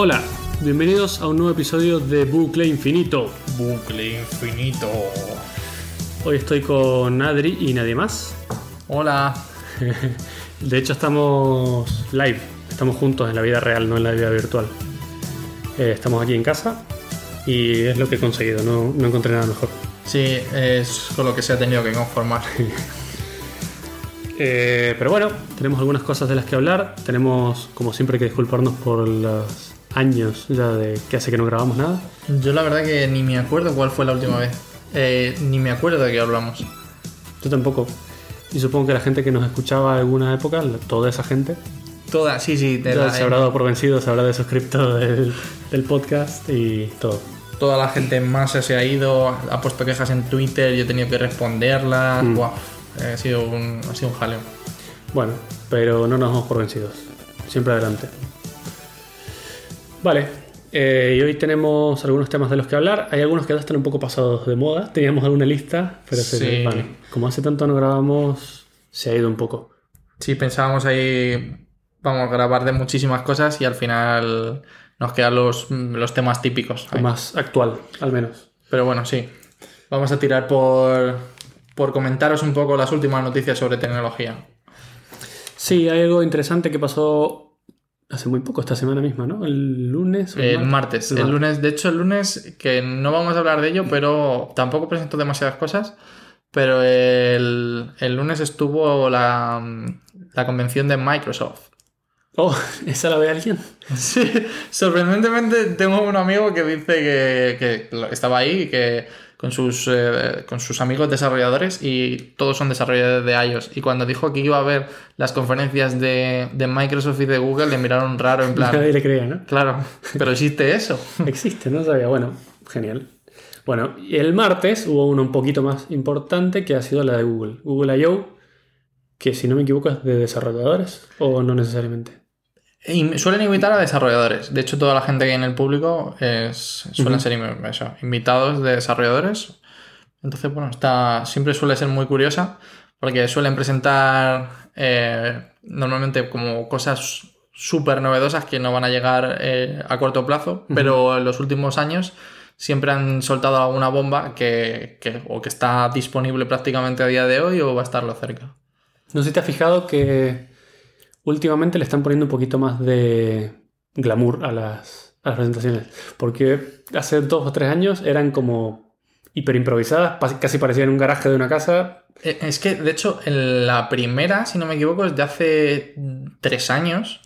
Hola, bienvenidos a un nuevo episodio de Bucle Infinito. Bucle infinito. Hoy estoy con Adri y nadie más. Hola. De hecho estamos live, estamos juntos en la vida real, no en la vida virtual. Eh, estamos aquí en casa y es lo que he conseguido, no, no encontré nada mejor. Sí, es con lo que se ha tenido que conformar. Eh, pero bueno, tenemos algunas cosas de las que hablar. Tenemos, como siempre, que disculparnos por los años ya de que hace que no grabamos nada. Yo la verdad que ni me acuerdo cuál fue la última vez. Eh, ni me acuerdo de qué hablamos. Yo tampoco. Y supongo que la gente que nos escuchaba en alguna época, toda esa gente, Toda, sí, sí, de ya la- se habrá dado por vencido, se habrá desuscripto del, del podcast y todo. toda la gente en masa se ha ido, ha puesto quejas en Twitter, yo he tenido que responderlas. Mm. Buah, ha sido un, ha sido un jaleo. Bueno, pero no nos damos por vencidos. Siempre adelante. Vale, eh, y hoy tenemos algunos temas de los que hablar. Hay algunos que ya están un poco pasados de moda. Teníamos alguna lista, pero se Sí. van. Como hace tanto no grabamos, se ha ido un poco. Sí, pensábamos ahí, vamos a grabar de muchísimas cosas y al final nos quedan los, los temas típicos. Ahí. más actual, al menos. Pero bueno, sí. Vamos a tirar por, por comentaros un poco las últimas noticias sobre tecnología. Sí, hay algo interesante que pasó hace muy poco, esta semana misma, ¿no? El lunes. o El martes. El El martes. lunes, de hecho, el lunes, que no vamos a hablar de ello, pero tampoco presento demasiadas cosas. Pero el, el lunes estuvo la, la convención de Microsoft. Oh, ¿esa la ve alguien? Sí, sorprendentemente tengo un amigo que dice que, que estaba ahí y que con sus, eh, con sus amigos desarrolladores y todos son desarrolladores de iOS. Y cuando dijo que iba a ver las conferencias de, de Microsoft y de Google, le miraron raro en plan, Nadie le creía, ¿no? claro, pero existe eso. Existe, no sabía. Bueno, genial. Bueno, y el martes hubo uno un poquito más importante que ha sido la de Google. Google I.O., que si no me equivoco es de desarrolladores o no necesariamente. Y suelen invitar a desarrolladores. De hecho, toda la gente que hay en el público es, suelen ser in- eso, invitados de desarrolladores. Entonces, bueno, está, siempre suele ser muy curiosa porque suelen presentar eh, normalmente como cosas súper novedosas que no van a llegar eh, a corto plazo, pero en los últimos años siempre han soltado alguna bomba que, que o que está disponible prácticamente a día de hoy o va a estarlo cerca. No sé si te has fijado que últimamente le están poniendo un poquito más de glamour a las, a las presentaciones. Porque hace dos o tres años eran como hiper improvisadas, casi parecían un garaje de una casa. Eh, Es que, de hecho, en la primera, si no me equivoco, es de hace tres años.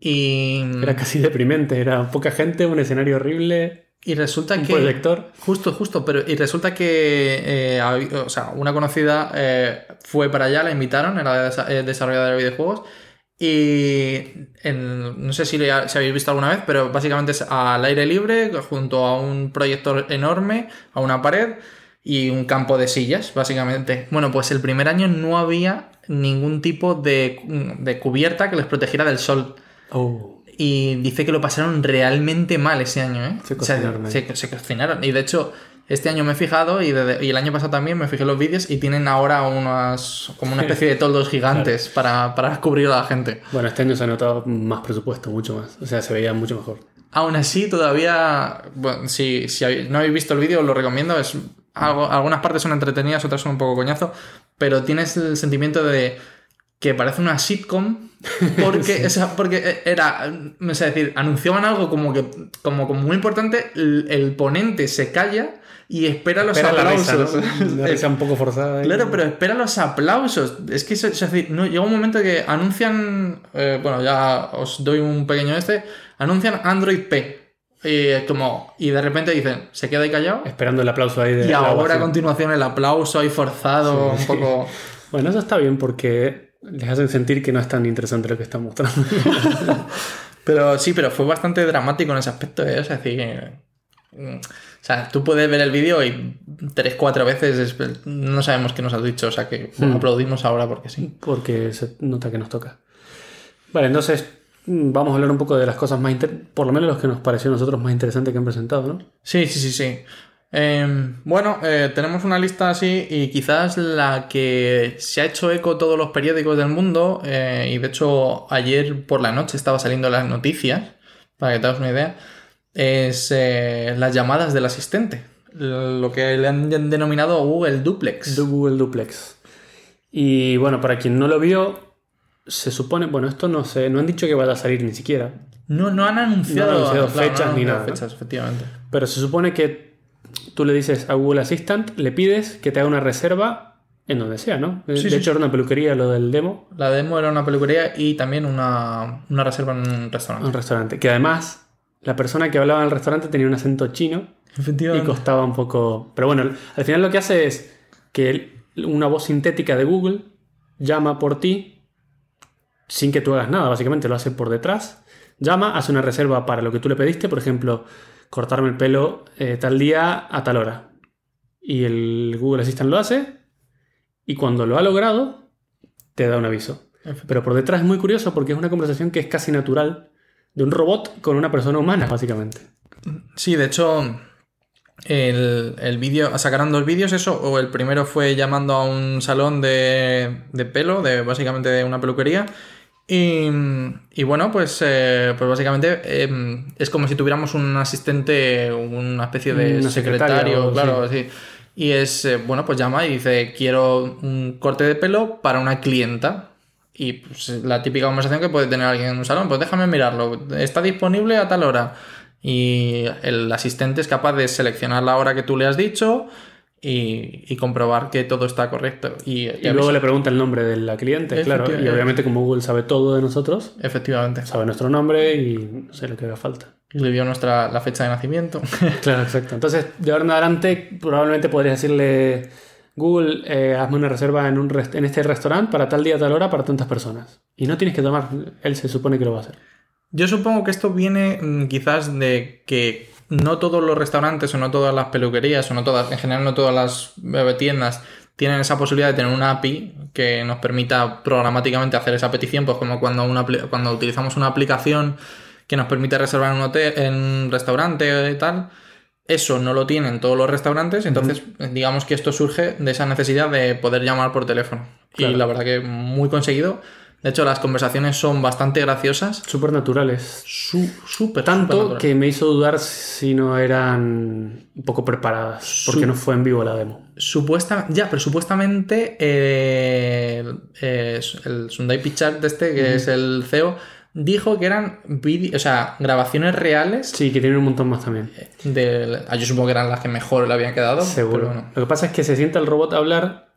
Y, Era casi deprimente, era poca gente, un escenario horrible, y resulta un que. proyector. Justo, justo, pero y resulta que eh, o sea, una conocida eh, fue para allá, la invitaron, era desa- desarrolladora de videojuegos. Y en- no sé si, si habéis visto alguna vez, pero básicamente es al aire libre, junto a un proyector enorme, a una pared y un campo de sillas, básicamente. Bueno, pues el primer año no había ningún tipo de, de cubierta que les protegiera del sol. Oh. Y dice que lo pasaron realmente mal ese año, ¿eh? Se O sea, cocinaron se cocinaron. Y de hecho, este año me he fijado y, desde- y el año pasado también me fijé los vídeos y tienen ahora unas como una especie de toldos gigantes para, para cubrir a la gente. Bueno, este año se ha notado más presupuesto, mucho más. O sea, se veía mucho mejor. Aún así, todavía, bueno, si, si no habéis visto el vídeo, os lo recomiendo. Es algo, algunas partes son entretenidas, otras son un poco coñazo, pero tienes el sentimiento de que parece una sitcom porque, esa- porque era, no sé decir, anunciaban algo como que como, como muy importante, el, el ponente se calla y espera los Espera la risa, aplausos. ¿no? Una risa un poco forzada. ahí. Claro, pero espera los aplausos. Es que es decir, no, llega un momento que anuncian, eh, bueno, ya os doy un pequeño este, anuncian Android P. Y como, y de repente dicen, se queda ahí callado. Esperando el aplauso ahí de Y ahora a continuación el aplauso ahí forzado, Sí. un poco... Bueno, eso está bien porque les hacen sentir que no es tan interesante lo que están mostrando. Pero sí, pero fue bastante dramático en ese aspecto, ¿eh? O sea, es decir, mm, o sea, tú puedes ver el vídeo y tres, cuatro veces es- no sabemos qué nos has dicho, o sea que Hmm. aplaudimos ahora porque sí. porque se nota que nos toca. Vale, entonces mm, vamos a hablar un poco de las cosas más inter- por lo menos los que nos pareció a nosotros más interesantes que han presentado, ¿no? Sí, sí, sí, sí. Eh, bueno, eh, tenemos una lista así y quizás la que se ha hecho eco todos los periódicos del mundo eh, y de hecho ayer por la noche estaba saliendo las noticias para que te hagas una idea, es eh, las llamadas del asistente. Lo que le han denominado Google Duplex. Google Duplex. Y bueno, para quien no lo vio, se supone, bueno, esto no sé, no han dicho que vaya a salir ni siquiera. No, no han anunciado, No han anunciado claro, fechas han ni anunciado nada, ¿no? fechas, efectivamente. Pero se supone que tú le dices a Google Assistant, le pides que te haga una reserva en donde sea, ¿no? Sí, de sí, hecho, era una peluquería lo del demo, La demo era una peluquería y también una, una reserva en un restaurante. un restaurante. Que además, la persona que hablaba en el restaurante tenía un acento chino y costaba un poco. Pero bueno, al final lo que hace es que una voz sintética de Google llama por ti sin que tú hagas nada, básicamente lo hace por detrás. Llama, hace una reserva para lo que tú le pediste, por ejemplo, cortarme el pelo eh, tal día a tal hora. Y el Google Assistant lo hace y cuando lo ha logrado, te da un aviso. Pero por detrás es muy curioso porque es una conversación que es casi natural de un robot con una persona humana, básicamente. Sí, de hecho, el, el vídeo, sacaron dos vídeos, eso, o el primero fue llamando a un salón de, de pelo, de básicamente de una peluquería. Y, y bueno, pues, eh, pues básicamente eh, es como si tuviéramos un asistente, una especie de Una secretaria secretario, claro, sí. Y es, eh, bueno, pues llama y dice, quiero un corte de pelo para una clienta. Y pues, la típica conversación que puede tener alguien en un salón, pues déjame mirarlo, está disponible a tal hora. Y el asistente es capaz de seleccionar la hora que tú le has dicho y, y comprobar que todo está correcto. Y, Y luego le pregunta el nombre de la cliente, claro. Y obviamente como Google sabe todo de nosotros, Efectivamente. sabe nuestro nombre y no sé lo que haga falta. Y le dio nuestra, la fecha de nacimiento. Claro, exacto. Entonces, de ahora en adelante, probablemente podrías decirle, Google, eh, hazme una reserva en, un en este restaurante para tal día, tal hora, para tantas personas. Y no tienes que tomar, él se supone que lo va a hacer. Yo supongo que esto viene mm, quizás de que no todos los restaurantes o no todas las peluquerías o no todas, en general no todas las eh, tiendas tienen esa posibilidad de tener una API que nos permita programáticamente hacer esa petición, pues como cuando, utilizamos una aplicación que nos permite reservar un hotel, en un restaurante y tal. Eso no lo tienen todos los restaurantes, entonces digamos que esto surge de esa necesidad de poder llamar por teléfono. Claro. Y la verdad que muy conseguido. De hecho, las conversaciones son bastante graciosas. Súper naturales. Su- súper Tanto supernatural. que me hizo dudar si no eran un poco preparadas, porque no fue en vivo la demo. Supuestamente, ya, pero supuestamente eh, el, eh, el Sundai Pichai de este, que es el CEO, dijo que eran vídeo- o sea, grabaciones reales Sí, que tienen un montón más también. de... ah, Yo supongo que eran las que mejor le habían quedado. Seguro. bueno. Lo que pasa es que se sienta el robot a hablar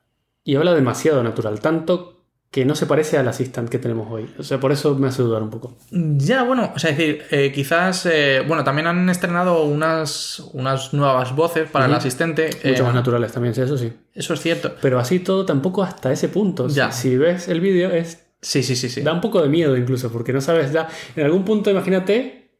y habla demasiado natural, tanto que no se parece al assistant que tenemos hoy. O sea, por eso me hace dudar un poco. Ya, bueno, o sea, es decir, eh, quizás, eh, bueno, también han estrenado unas, unas nuevas voces para el asistente. Mucho eh, más naturales también, sí, eso sí. Eso es cierto. Pero así todo tampoco hasta ese punto. Si- Ya. Si, ves el vídeo, es Sí, sí, sí, sí. da un poco de miedo incluso, porque no sabes ya. En algún punto, imagínate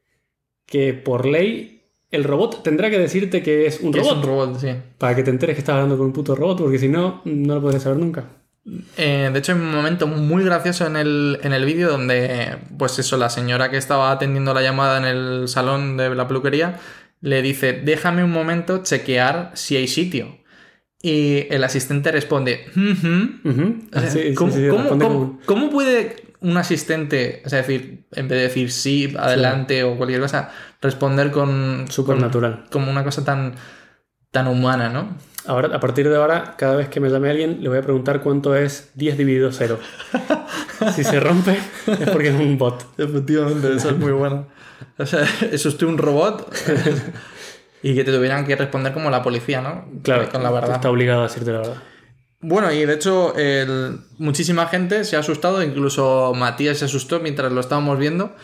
que por ley el robot tendrá que decirte que es un Que es robot. un robot, sí. Para que te enteres que estás hablando con un puto robot, porque si no, no lo podrías saber nunca. Eh, de hecho, hay un momento muy gracioso en el, en el vídeo donde, pues eso, la señora que estaba atendiendo la llamada en el salón de la peluquería le dice, déjame un momento chequear si hay sitio. Y el asistente responde, Sí, sí, ¿cómo, sí, puede un asistente, o sea, decir, en vez de decir sí, adelante o cualquier cosa, responder con, Súper natural. como una cosa tan, tan humana, ¿no? Ahora, a partir de ahora, cada vez que me llame alguien, le voy a preguntar cuánto es 10 dividido 0. si se rompe, es porque es un bot. Efectivamente, eso es muy bueno. O sea, es usted un robot y que te tuvieran que responder como la policía, ¿no? Claro, Con la verdad. está obligado a decirte la verdad. Bueno, y de hecho, el- muchísima gente se ha asustado, incluso Matías se asustó mientras lo estábamos viendo.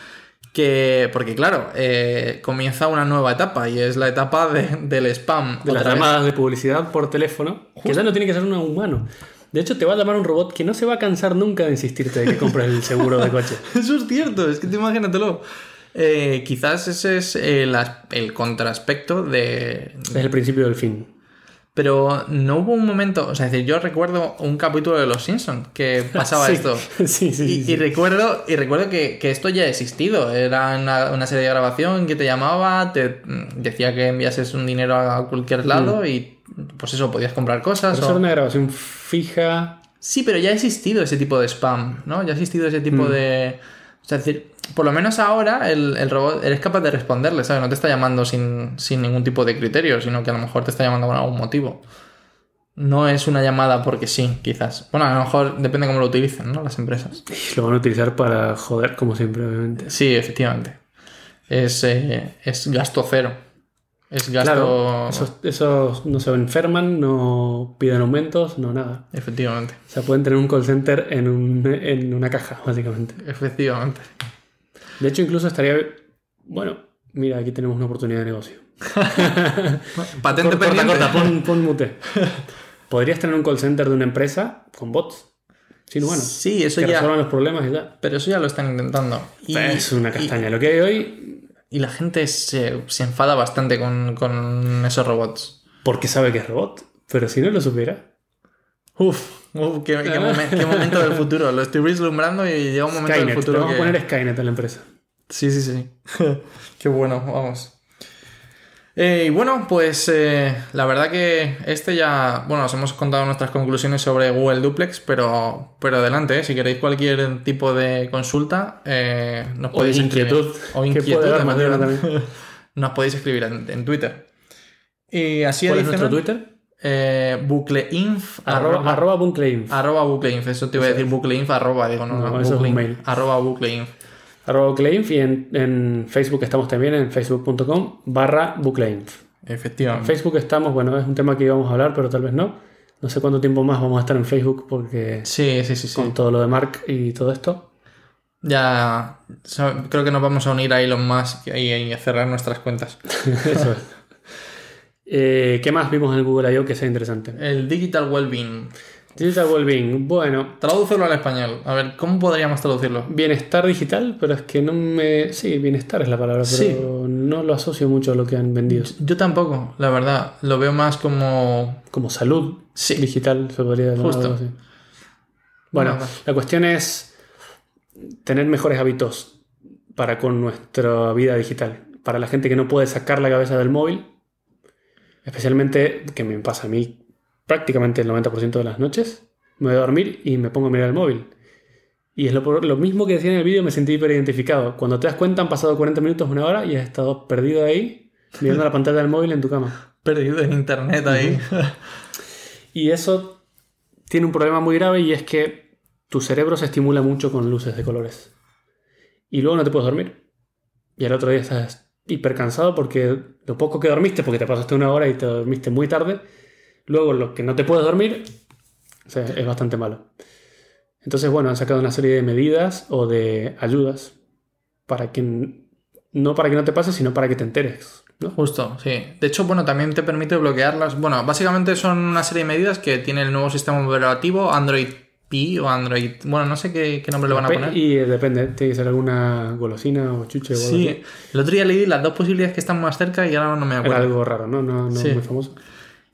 Que, porque claro, eh, comienza una nueva etapa y es la etapa de- del spam. De las vez. llamadas de publicidad por teléfono, que ya no tiene que ser un humano. De hecho, te va a llamar un robot que no se va a cansar nunca de insistirte de que compres el seguro de coche. Eso es cierto, es que te imagínatelo. Eh, quizás ese es el, el contraaspecto de, Es el principio del fin. Pero no hubo un momento, o sea, es decir, yo recuerdo un capítulo de Los Simpsons que pasaba Sí. esto. Sí, sí, Y, sí, y recuerdo, y recuerdo que, que esto ya ha existido. Era una, una serie de grabación que te llamaba, te mm, decía que enviases un dinero a cualquier lado y pues eso, podías comprar cosas. Pero o- eso era una grabación fija. Sí, pero ya ha existido ese tipo de spam, ¿no? Ya ha existido ese tipo Mm. de... O sea, es decir, por lo menos ahora el, el robot eres capaz de responderle, ¿sabes? No te está llamando sin, sin ningún tipo de criterio, sino que a lo mejor te está llamando por algún motivo. No es una llamada porque sí, quizás. Bueno, a lo mejor depende cómo lo utilicen, ¿no? Las empresas. Y lo van a utilizar para joder, como siempre, obviamente. Sí, efectivamente. Es, eh, es gasto cero. Es gasto. Claro, esos, esos no se enferman, no piden aumentos, no nada. Efectivamente. O sea, pueden tener un call center en, un- en una caja, básicamente. Efectivamente. De hecho, incluso estaría. Bueno, mira, aquí tenemos una oportunidad de negocio. Patente Corta, pendiente. corta, pon, pon mute. Podrías tener un call center de una empresa con bots. Sin humanos. Sí, eso que ya. resuelvan los problemas y ya. Pero eso ya lo están intentando. Y, es una castaña. Lo que hay hoy, y la gente se, se enfada bastante con, con esos robots. porque sabe que es robot. Pero si no lo supiera. Uf, uf, qué, qué momen- qué momento del futuro. Lo estoy vislumbrando y llega un momento Skynet. del Te futuro. vamos que- a poner Skynet en la empresa. Sí, sí, sí. Qué bueno, vamos. Eh, y bueno, pues eh, la verdad que este ya, bueno, os hemos contado nuestras conclusiones sobre Google Duplex, pero, pero adelante, eh, si queréis cualquier tipo de consulta, eh, nos O podéis escribir. inquietud. O inquietud, efectivamente. también. nos podéis escribir en, en Twitter. Y así ¿Cuál es nuestro Twitter? Bucleinf Arroba, arroba- arroba bucleinf, eso te iba a decir bucleinf arroba, digo, no, No, no, eso es un bucleinf, mail. arroba bucleinf. Arroba bucleinf y en, en Facebook estamos también en facebook.com barra bucleinf. Efectivamente. En Facebook estamos, bueno, es un tema que íbamos a hablar, pero tal vez no. No sé cuánto tiempo más vamos a estar en Facebook porque Sí, sí, sí, sí. con todo lo de Mark y todo esto. Ya creo que nos vamos a unir a Elon Musk y, y a cerrar nuestras cuentas. Eso es. Eh, ¿Qué más vimos en el Google I.O. que sea interesante? El Digital Wellbeing. Digital Wellbeing. Bueno, Tradúcelo al español. A ver, ¿cómo podríamos traducirlo? bienestar digital, pero es que no me... Sí, bienestar es la palabra, pero Sí. no lo asocio mucho a lo que han vendido. Yo tampoco, la verdad. Lo veo más como... Como salud Sí. digital, se podría llamar Justo. algo así. Bueno, Bueno. la cuestión es tener mejores hábitos para con nuestra vida digital. Para la gente que no puede sacar la cabeza del móvil, especialmente que me pasa a mí prácticamente el 90% de las noches, me voy a dormir y me pongo a mirar el móvil. Y es lo, lo mismo que decía en el vídeo, me sentí hiper identificado. Cuando te das cuenta han pasado 40 minutos, una hora y has estado perdido ahí mirando la pantalla del móvil en tu cama. Perdido en internet ahí. Y eso tiene un problema muy grave y es que tu cerebro se estimula mucho con luces de colores. Y luego no te puedes dormir. Y al otro día estás hiper cansado porque lo poco que dormiste, porque te pasaste una hora y te dormiste muy tarde, luego lo que no te puedes dormir o sea, es bastante malo. Entonces, bueno, han sacado una serie de medidas o de ayudas para que no para que no te pase, sino para que te enteres. ¿no? Justo, sí. De hecho, bueno, también te permite bloquearlas. Bueno, básicamente son una serie de medidas que tiene el nuevo sistema operativo Android P o Android... Bueno, no sé qué, qué nombre le van a poner. Y eh, depende, tiene que ser alguna golosina o chuche o algo así. Sí, el otro día leí las dos posibilidades que están más cerca y ahora no me Era acuerdo. algo raro, ¿no? No, no Sí. muy famoso.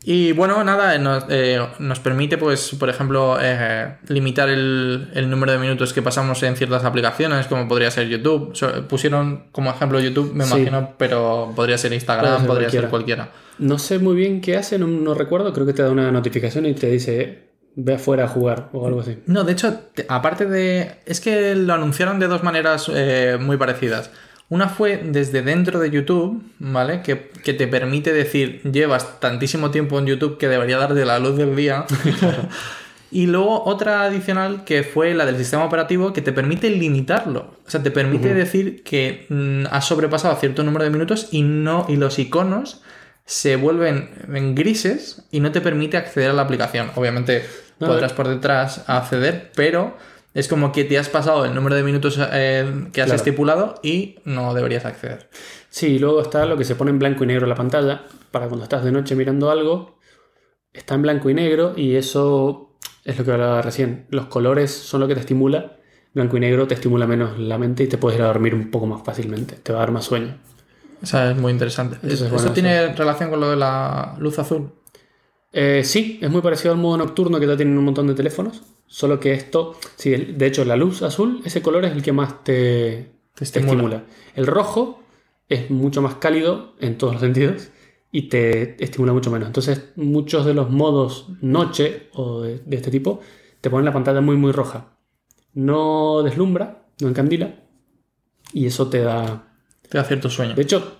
Y bueno, nada, eh, nos, eh, nos permite, pues, por ejemplo, eh, limitar el, el número de minutos que pasamos en ciertas aplicaciones, como podría ser YouTube. So- pusieron como ejemplo YouTube, me Sí. imagino, pero podría ser Instagram, ser podría ser cualquiera. No sé muy bien qué hace, no, no recuerdo. Creo que te da una notificación y te dice, "Eh, ve afuera a jugar o algo así. No, de hecho, te- aparte de. Es que lo anunciaron de dos maneras muy parecidas. Una fue desde dentro de YouTube, ¿vale? Que, que te permite decir, llevas tantísimo tiempo en YouTube que debería darte la luz del día. y luego otra adicional que fue la del sistema operativo que te permite limitarlo. O sea, te permite decir que mm, has sobrepasado cierto número de minutos y no. y los iconos se vuelven en grises y no te permite acceder a la aplicación. Obviamente No, podrás por detrás acceder, pero es como que te has pasado el número de minutos eh, que has Claro. estipulado y no deberías acceder. Sí, y luego está lo que se pone en blanco y negro en la pantalla, para cuando estás de noche mirando algo, está en blanco y negro y eso es lo que hablaba recién. Los colores son lo que te estimula, blanco y negro te estimula menos la mente y te puedes ir a dormir un poco más fácilmente, te va a dar más sueño. Esa es muy interesante. Entonces, ¿Eso bueno, tiene relación con lo de la luz azul? Eh, sí, es muy parecido al modo nocturno que ya tienen un montón de teléfonos, solo que esto, sí, de hecho la luz azul, ese color es el que más te, te estimula. estimula. El rojo es mucho más cálido en todos los sentidos y te estimula mucho menos. Entonces muchos de los modos noche o de, de este tipo te ponen la pantalla muy muy roja. No deslumbra, no encandila, y eso te da... Te da cierto sueño. De hecho,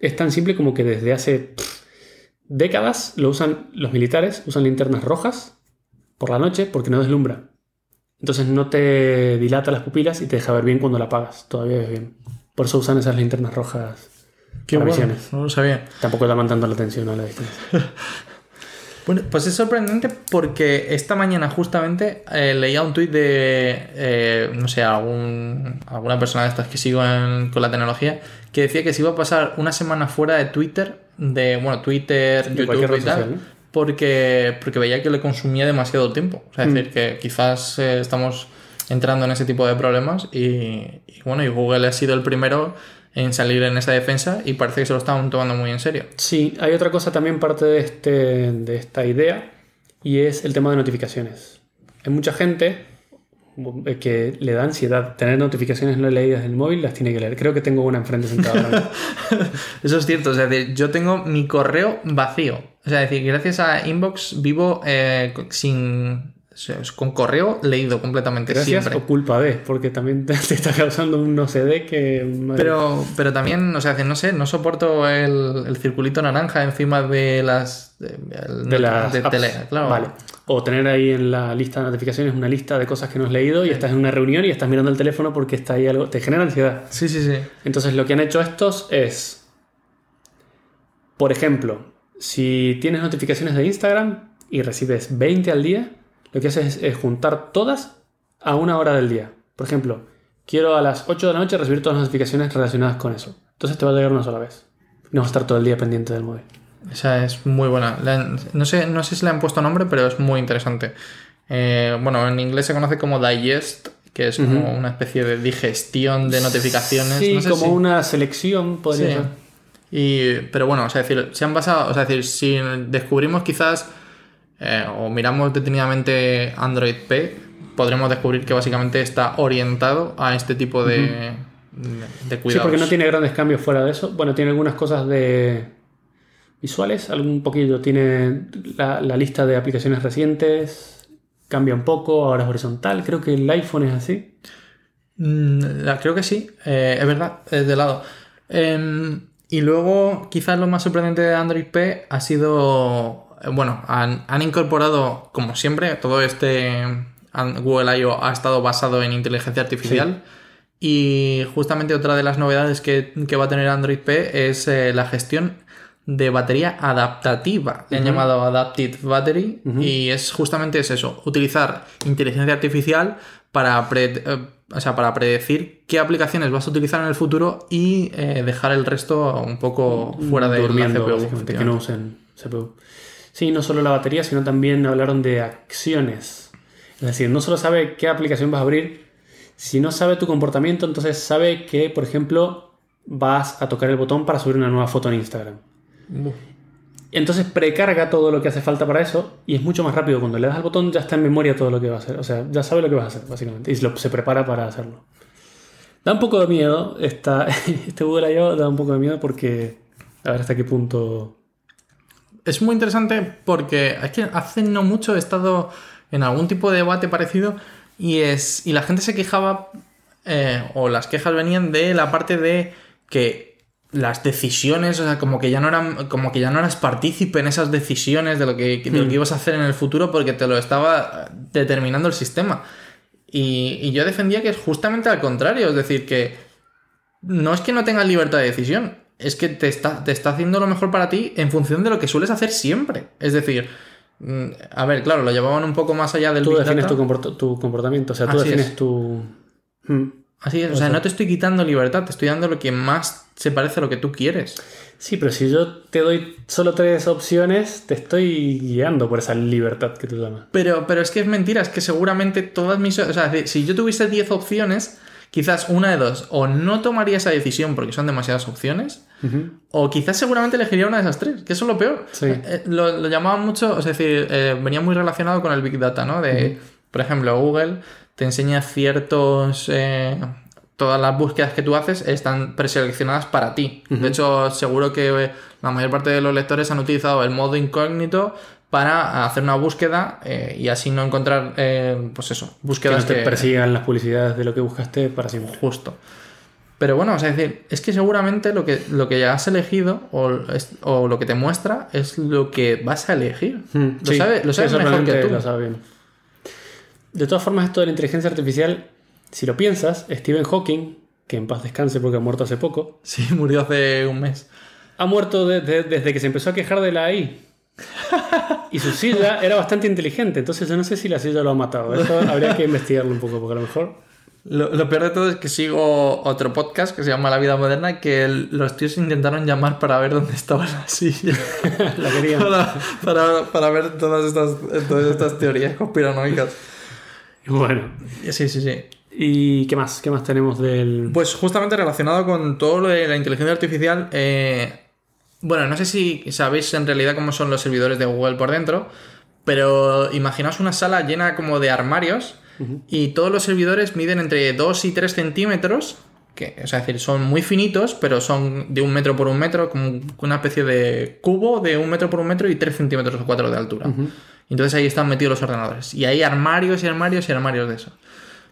es tan simple como que desde hace pff, décadas lo usan los militares, usan linternas rojas por la noche porque no deslumbra. Entonces no te dilata las pupilas y te deja ver bien cuando la apagas. Todavía ves bien. Por eso usan esas linternas rojas Qué bueno, no lo sabía. Tampoco llaman tanto la atención a la distancia. Bueno, pues es sorprendente porque esta mañana justamente eh, leía un tuit de, eh, no sé, algún, alguna persona de estas que sigo en- con la tecnología, que decía que se iba a pasar una semana fuera de Twitter, de, bueno, Twitter, De cualquier YouTube y red tal, social, porque, porque veía que le consumía demasiado tiempo. O sea, es Mm. decir, que quizás eh, estamos entrando en ese tipo de problemas y, y bueno, y Google ha sido el primero en salir en esa defensa y parece que se lo están tomando muy en serio. Sí, hay otra cosa también parte de, este, de esta idea y es el tema de notificaciones. Hay mucha gente eh, que le da ansiedad tener notificaciones no leídas en el móvil, las tiene que leer. Creo que tengo una enfrente sentada. Eso es cierto, es decir, yo tengo mi correo vacío. O sea, es decir, gracias a Inbox vivo eh, sin. O sea, con correo leído completamente Gracias siempre. o culpa de, porque también te, te está causando un no sé de que... Pero, pero también, o sea, no sé, no soporto el, el circulito naranja encima de las. de, el- de las de tele, claro. Vale. O tener ahí en la lista de notificaciones una lista de cosas que no has leído y estás en una reunión y estás mirando el teléfono porque está ahí algo. Te genera ansiedad. Sí, sí, sí. Entonces lo que han hecho estos es, por ejemplo, si tienes notificaciones de Instagram y recibes 20 al día, lo que haces es, es juntar todas a una hora del día. Por ejemplo, quiero a las 8 de la noche recibir todas las notificaciones relacionadas con eso. Entonces te va a llegar una sola vez. No vas a estar todo el día pendiente del móvil. Esa es muy buena. No, sé, no sé si le han puesto nombre, pero es muy interesante. Eh, bueno, en inglés se conoce como digest, que es como una especie de digestión de notificaciones. Sí, No sé como si- una selección podría Sí. ser. Y, pero bueno, o sea, decir, se han basado, o sea, decir, si descubrimos quizás eh, o miramos detenidamente Android P, podremos descubrir que básicamente está orientado a este tipo de, de, de Sí, cuidados. porque no tiene grandes cambios fuera de eso. Bueno, tiene algunas cosas de visuales, algún poquillo. Tiene la, la lista de aplicaciones recientes, cambia un poco, ahora es horizontal. Creo que el iPhone es así. Mm, creo que sí, eh, es verdad, es de lado. Em, y luego, quizás lo más sorprendente de Android P ha sido, bueno, han, han incorporado, como siempre, todo este Google I.O. ha estado basado en inteligencia artificial. Y justamente otra de las novedades que, que va a tener Android P es eh, la gestión de batería adaptativa. Le han llamado Adaptive Battery y es justamente es eso, utilizar inteligencia artificial para, pre- eh, o sea, para predecir qué aplicaciones vas a utilizar en el futuro y eh, dejar el resto un poco fuera de la durmiendo, CPU. básicamente, que no usen CPU. Sí, no solo la batería, sino también hablaron de acciones. Es decir, no solo sabe qué aplicación vas a abrir, si no sabe tu comportamiento, entonces sabe que, por ejemplo, vas a tocar el botón para subir una nueva foto en Instagram. Uf. Entonces precarga todo lo que hace falta para eso y es mucho más rápido. Cuando le das al botón ya está en memoria todo lo que va a hacer. O sea, ya sabe lo que vas a hacer, básicamente. Y se prepara para hacerlo. Da un poco de miedo. Esta, este Google I.O. da un poco de miedo porque a ver hasta qué punto... Es muy interesante porque es que hace no mucho he estado en algún tipo de debate parecido y es y la gente se quejaba eh, o las quejas venían de la parte de que las decisiones, o sea, como que ya no eran, como que ya no eras partícipe en esas decisiones de lo que, de lo que ibas a hacer en el futuro porque te lo estaba determinando el sistema. Y, y yo defendía que es justamente al contrario, es decir, que no es que no tengas libertad de decisión, es que te está, te está haciendo lo mejor para ti en función de lo que sueles hacer siempre. Es decir, mm, a ver, claro, lo llevaban un poco más allá del Tú defines tu, comporta- tu comportamiento. O sea, tú Así defines es. tu... Hmm. Así es, o sea, no te estoy quitando libertad, te estoy dando lo que más se parece a lo que tú quieres. Sí, pero si yo te doy solo tres opciones, te estoy guiando por esa libertad que tú llamas. Pero, pero es que es mentira, es que seguramente todas mis... O sea, si- si yo tuviese 10 opciones, quizás una de dos, o no tomaría esa decisión porque son demasiadas opciones, o quizás seguramente elegiría una de esas tres, que eso es lo peor. Sí. Eh, lo, lo llamaban mucho, es decir, eh, venía muy relacionado con el Big Data, ¿no? De, por ejemplo, Google te enseña ciertos... eh, todas las búsquedas que tú haces están preseleccionadas para ti. De hecho, seguro que eh, la mayor parte de los lectores han utilizado el modo incógnito para hacer una búsqueda eh, y así no encontrar, eh, pues eso, Que búsquedas no te que- persigan las publicidades de lo que buscaste para siempre. Justo. Pero bueno, o sea, es decir, es que seguramente lo que, lo que has elegido o, es- o lo que te muestra es lo que vas a elegir. Hmm, lo sabes lo sí, sabes mejor que tú. lo sabe bien. De todas formas, esto de la inteligencia artificial, si lo piensas, Stephen Hawking, que en paz descanse porque ha muerto hace poco, Sí, murió hace un mes. ha muerto de- de- desde que se empezó a quejar de la AI. Y su silla era bastante inteligente, entonces yo no sé si la silla lo ha matado. Eso habría que investigarlo un poco, porque a lo mejor. Lo, lo peor de todo es que sigo otro podcast que se llama La Vida Moderna que el- los tíos intentaron llamar para ver dónde estaba la silla. La querían. para, para- para ver todas estas, todas estas teorías conspiranoicas. Bueno. Sí, sí, sí. ¿Y qué más? ¿Qué más tenemos del.? Pues justamente relacionado con todo lo de la inteligencia artificial, eh, bueno, no sé si sabéis en realidad cómo son los servidores de Google por dentro, pero imaginaos una sala llena como de armarios y todos los servidores miden entre 2 y 3 centímetros, que, es decir, son muy finitos, pero son de un metro por un metro, como una especie de cubo de un metro por un metro y 3 centímetros o 4 de altura. Entonces ahí están metidos los ordenadores. Y hay armarios y armarios y armarios de eso.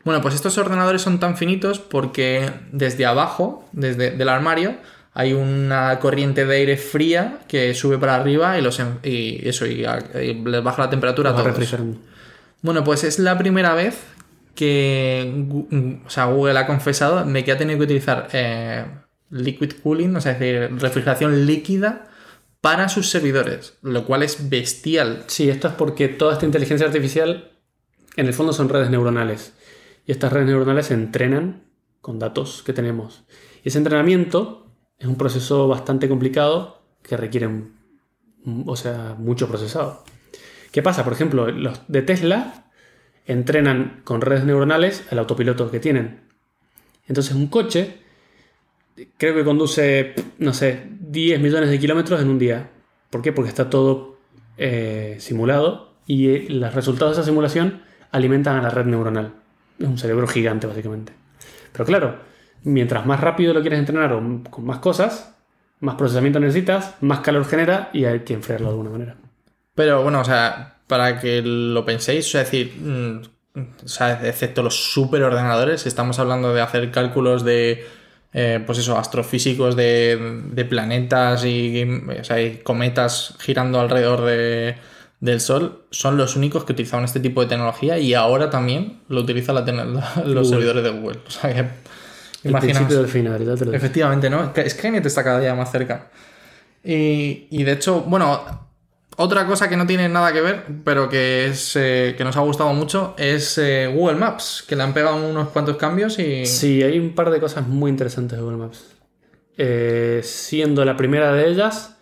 Bueno, pues estos ordenadores son tan finitos porque desde abajo, desde el armario, hay una corriente de aire fría que sube para arriba y los en- y eso y, a- y les baja la temperatura a Va todos. Bueno, pues es la primera vez que o sea, Google ha confesado de que ha tenido que utilizar eh, liquid cooling, o sea, es decir, refrigeración líquida para sus servidores, lo cual es bestial. Sí, esto es porque toda esta inteligencia artificial en el fondo son redes neuronales. Y estas redes neuronales se entrenan con datos que tenemos. Y ese entrenamiento es un proceso bastante complicado que requiere, o sea, mucho procesado. ¿Qué pasa? Por ejemplo, los de Tesla entrenan con redes neuronales el autopiloto que tienen. Entonces un coche creo que conduce, no sé, 10 millones de kilómetros en un día. ¿Por qué? Porque está todo eh, simulado y eh, los resultados de esa simulación alimentan a la red neuronal. Es un cerebro gigante, básicamente. Pero claro, mientras más rápido lo quieres entrenar o con más cosas, más procesamiento necesitas, más calor genera y hay que enfriarlo de alguna manera. Pero bueno, o sea, para que lo penséis, o sea, es decir, mm, o sea, excepto los superordenadores, estamos hablando de hacer cálculos de, eh, pues eso, astrofísicos de, de planetas y, o sea, y cometas girando alrededor de- del Sol, son los únicos que utilizaban este tipo de tecnología y ahora también lo utilizan la tecno- la- los Google. servidores de Google. O sea, que El principio del final, ya te lo digo. Efectivamente, ¿no? Skynet está cada día más cerca. Y, y de hecho, bueno, otra cosa que no tiene nada que ver, pero que es eh, que nos ha gustado mucho, es eh, Google Maps, que le han pegado unos cuantos cambios y... Sí, hay un par de cosas muy interesantes de Google Maps. Eh, siendo la primera de ellas,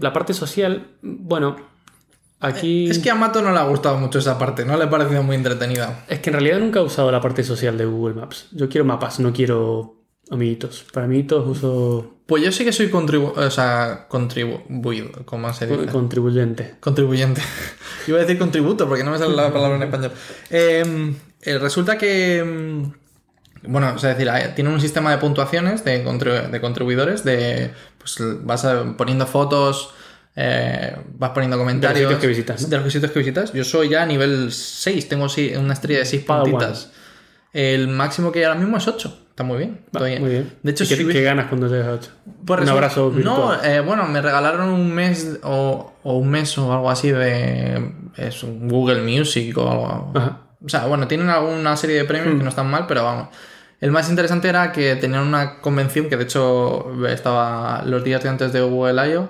la parte social, bueno, aquí... Es que a Mato no le ha gustado mucho esa parte, no le ha parecido muy entretenida. Es que en realidad nunca he usado la parte social de Google Maps. Yo quiero mapas, no quiero amiguitos. Para amiguitos uso Pues yo sí que soy contribu o sea, contribuido, ¿cómo se dice? contribuyente. Contribuyente. Iba a decir contributo porque no me sale la palabra en español. Eh, eh, resulta que. mm, Bueno, o sea, es decir, tiene un sistema de puntuaciones de, contribu- de contribuidores. De, pues vas poniendo fotos, eh, vas poniendo comentarios. sitios que visitas, ¿no? De los sitios que visitas. Yo soy ya a nivel 6, tengo una estrella de 6 Padawan. puntitas. El máximo que hay ahora mismo es 8. Está muy bien. Va, muy bien. De hecho, ¿Y qué, qué ganas cuando llegas a 8? pues un resu- abrazo virtual. No, eh, bueno, me regalaron un mes o, o un mes o algo así de es un Google Music o algo. Ajá. O sea, bueno, tienen alguna serie de premios que no están mal, pero vamos. El más interesante era que tenían una convención que de hecho estaba los días de antes de Google I.O.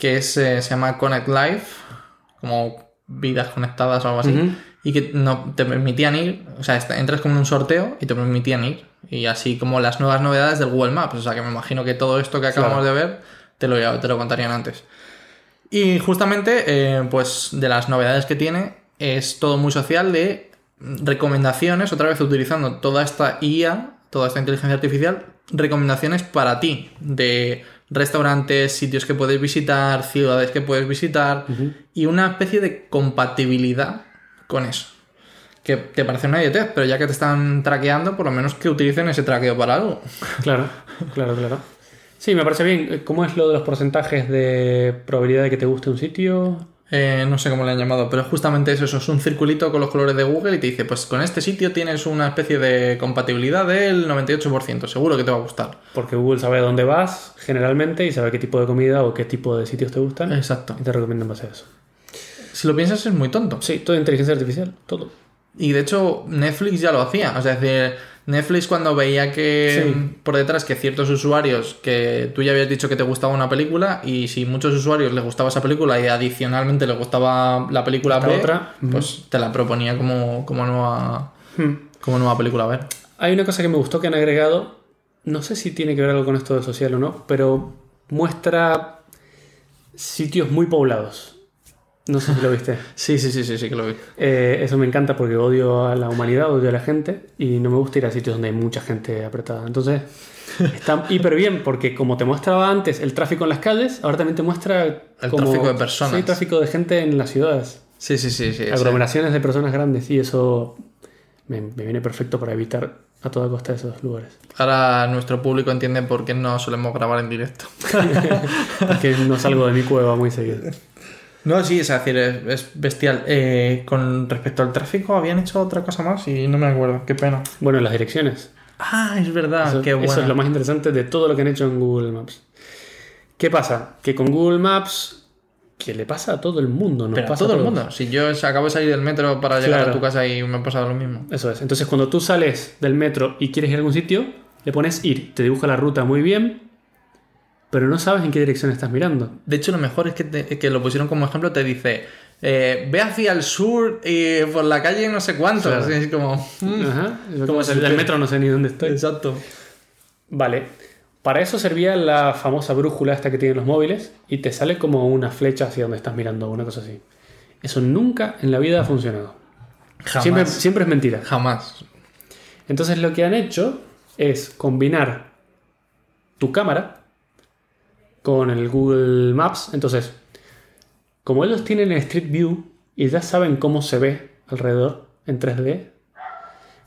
que es, eh, se llama Connect Live, como vidas conectadas o algo así, y que no, te permitían ir, o sea, entras como en un sorteo y te permitían ir, y así como las nuevas novedades del Google Maps, o sea, que me imagino que todo esto que acabamos de ver te lo, te lo contarían antes. Y justamente, eh, pues de las novedades que tiene, es todo muy social de recomendaciones, otra vez utilizando toda esta IA, toda esta inteligencia artificial, recomendaciones para ti de restaurantes, sitios que puedes visitar, ciudades que puedes visitar y una especie de compatibilidad con eso. Que te parece una idiotez, pero ya que te están traqueando, por lo menos que utilicen ese traqueo para algo. Claro, claro, claro. Sí, me parece bien. ¿Cómo es lo de los porcentajes de probabilidad de que te guste un sitio? Eh, no sé cómo le han llamado, pero justamente eso, eso es un circulito con los colores de Google y te dice, pues con este sitio tienes una especie de compatibilidad del 98%, seguro que te va a gustar. Porque Google sabe a dónde vas generalmente y sabe qué tipo de comida o qué tipo de sitios te gustan Exacto. y te recomienda en base a eso. Si lo piensas es muy tonto. Sí, todo inteligencia artificial, todo. Y de hecho Netflix ya lo hacía, o sea, es decir, Netflix cuando veía que Sí. por detrás que ciertos usuarios que tú ya habías dicho que te gustaba una película y si muchos usuarios les gustaba esa película y adicionalmente les gustaba la película B, otra, pues te la proponía como, como nueva Hmm. como nueva película a ver. Hay una cosa que me gustó que han agregado, no sé si tiene que ver algo con esto de social o no, pero muestra sitios muy poblados. No sé si lo viste. Sí, sí, sí, sí, sí que lo vi. Eh, eso me encanta porque odio a la humanidad, odio a la gente y no me gusta ir a sitios donde hay mucha gente apretada. Entonces, está hiper bien porque como te mostraba antes el tráfico en las calles, ahora también te muestra El como- tráfico de personas. Sí, tráfico de gente en las ciudades. Sí, sí, sí, sí. sí. aglomeraciones de personas grandes y eso me, me viene perfecto para evitar a toda costa esos lugares. Ahora nuestro público entiende por qué no solemos grabar en directo. Porque no salgo de mi cueva muy seguido. No, sí, es decir, es, es bestial. Eh, con respecto al tráfico, habían hecho otra cosa más y no me acuerdo. Qué pena. Bueno, las direcciones. Ah, es verdad, Eso, qué eso bueno. es lo más interesante de todo lo que han hecho en Google Maps. ¿Qué pasa? Que con Google Maps, que le pasa a todo el mundo, nos Pero a pasa todo a el todos. mundo. Si yo acabo de salir del metro para llegar Claro. a tu casa y me ha pasado lo mismo. Eso es. Entonces, cuando tú sales del metro y quieres ir a algún sitio, le pones ir, te dibuja la ruta muy bien, pero no sabes en qué dirección estás mirando. De hecho, lo mejor es que, te- que lo pusieron como ejemplo, te dice, eh, ve hacia el sur y por la calle no sé cuánto. Claro. Así es como... mm. Ajá. Como Como si del metro no sé ni dónde estoy. Exacto. Vale. Para eso servía la famosa brújula esta que tienen los móviles y te sale como una flecha hacia donde estás mirando una cosa así. Eso nunca en la vida ha funcionado. Jamás. Siempre, siempre es mentira. Jamás. Entonces lo que han hecho es combinar tu cámara con el Google Maps. Entonces, como ellos tienen el Street View y ya saben cómo se ve alrededor en 3D,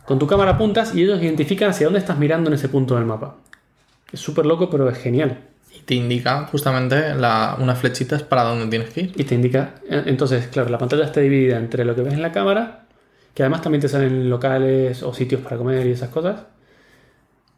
con tu cámara apuntas y ellos identifican hacia dónde estás mirando en ese punto del mapa. Es súper loco, pero es genial. Y te indica justamente la, unas flechitas para dónde tienes que ir. Y te indica, eh, entonces, claro, la pantalla está dividida entre lo que ves en la cámara, que además también te salen locales o sitios para comer y esas cosas,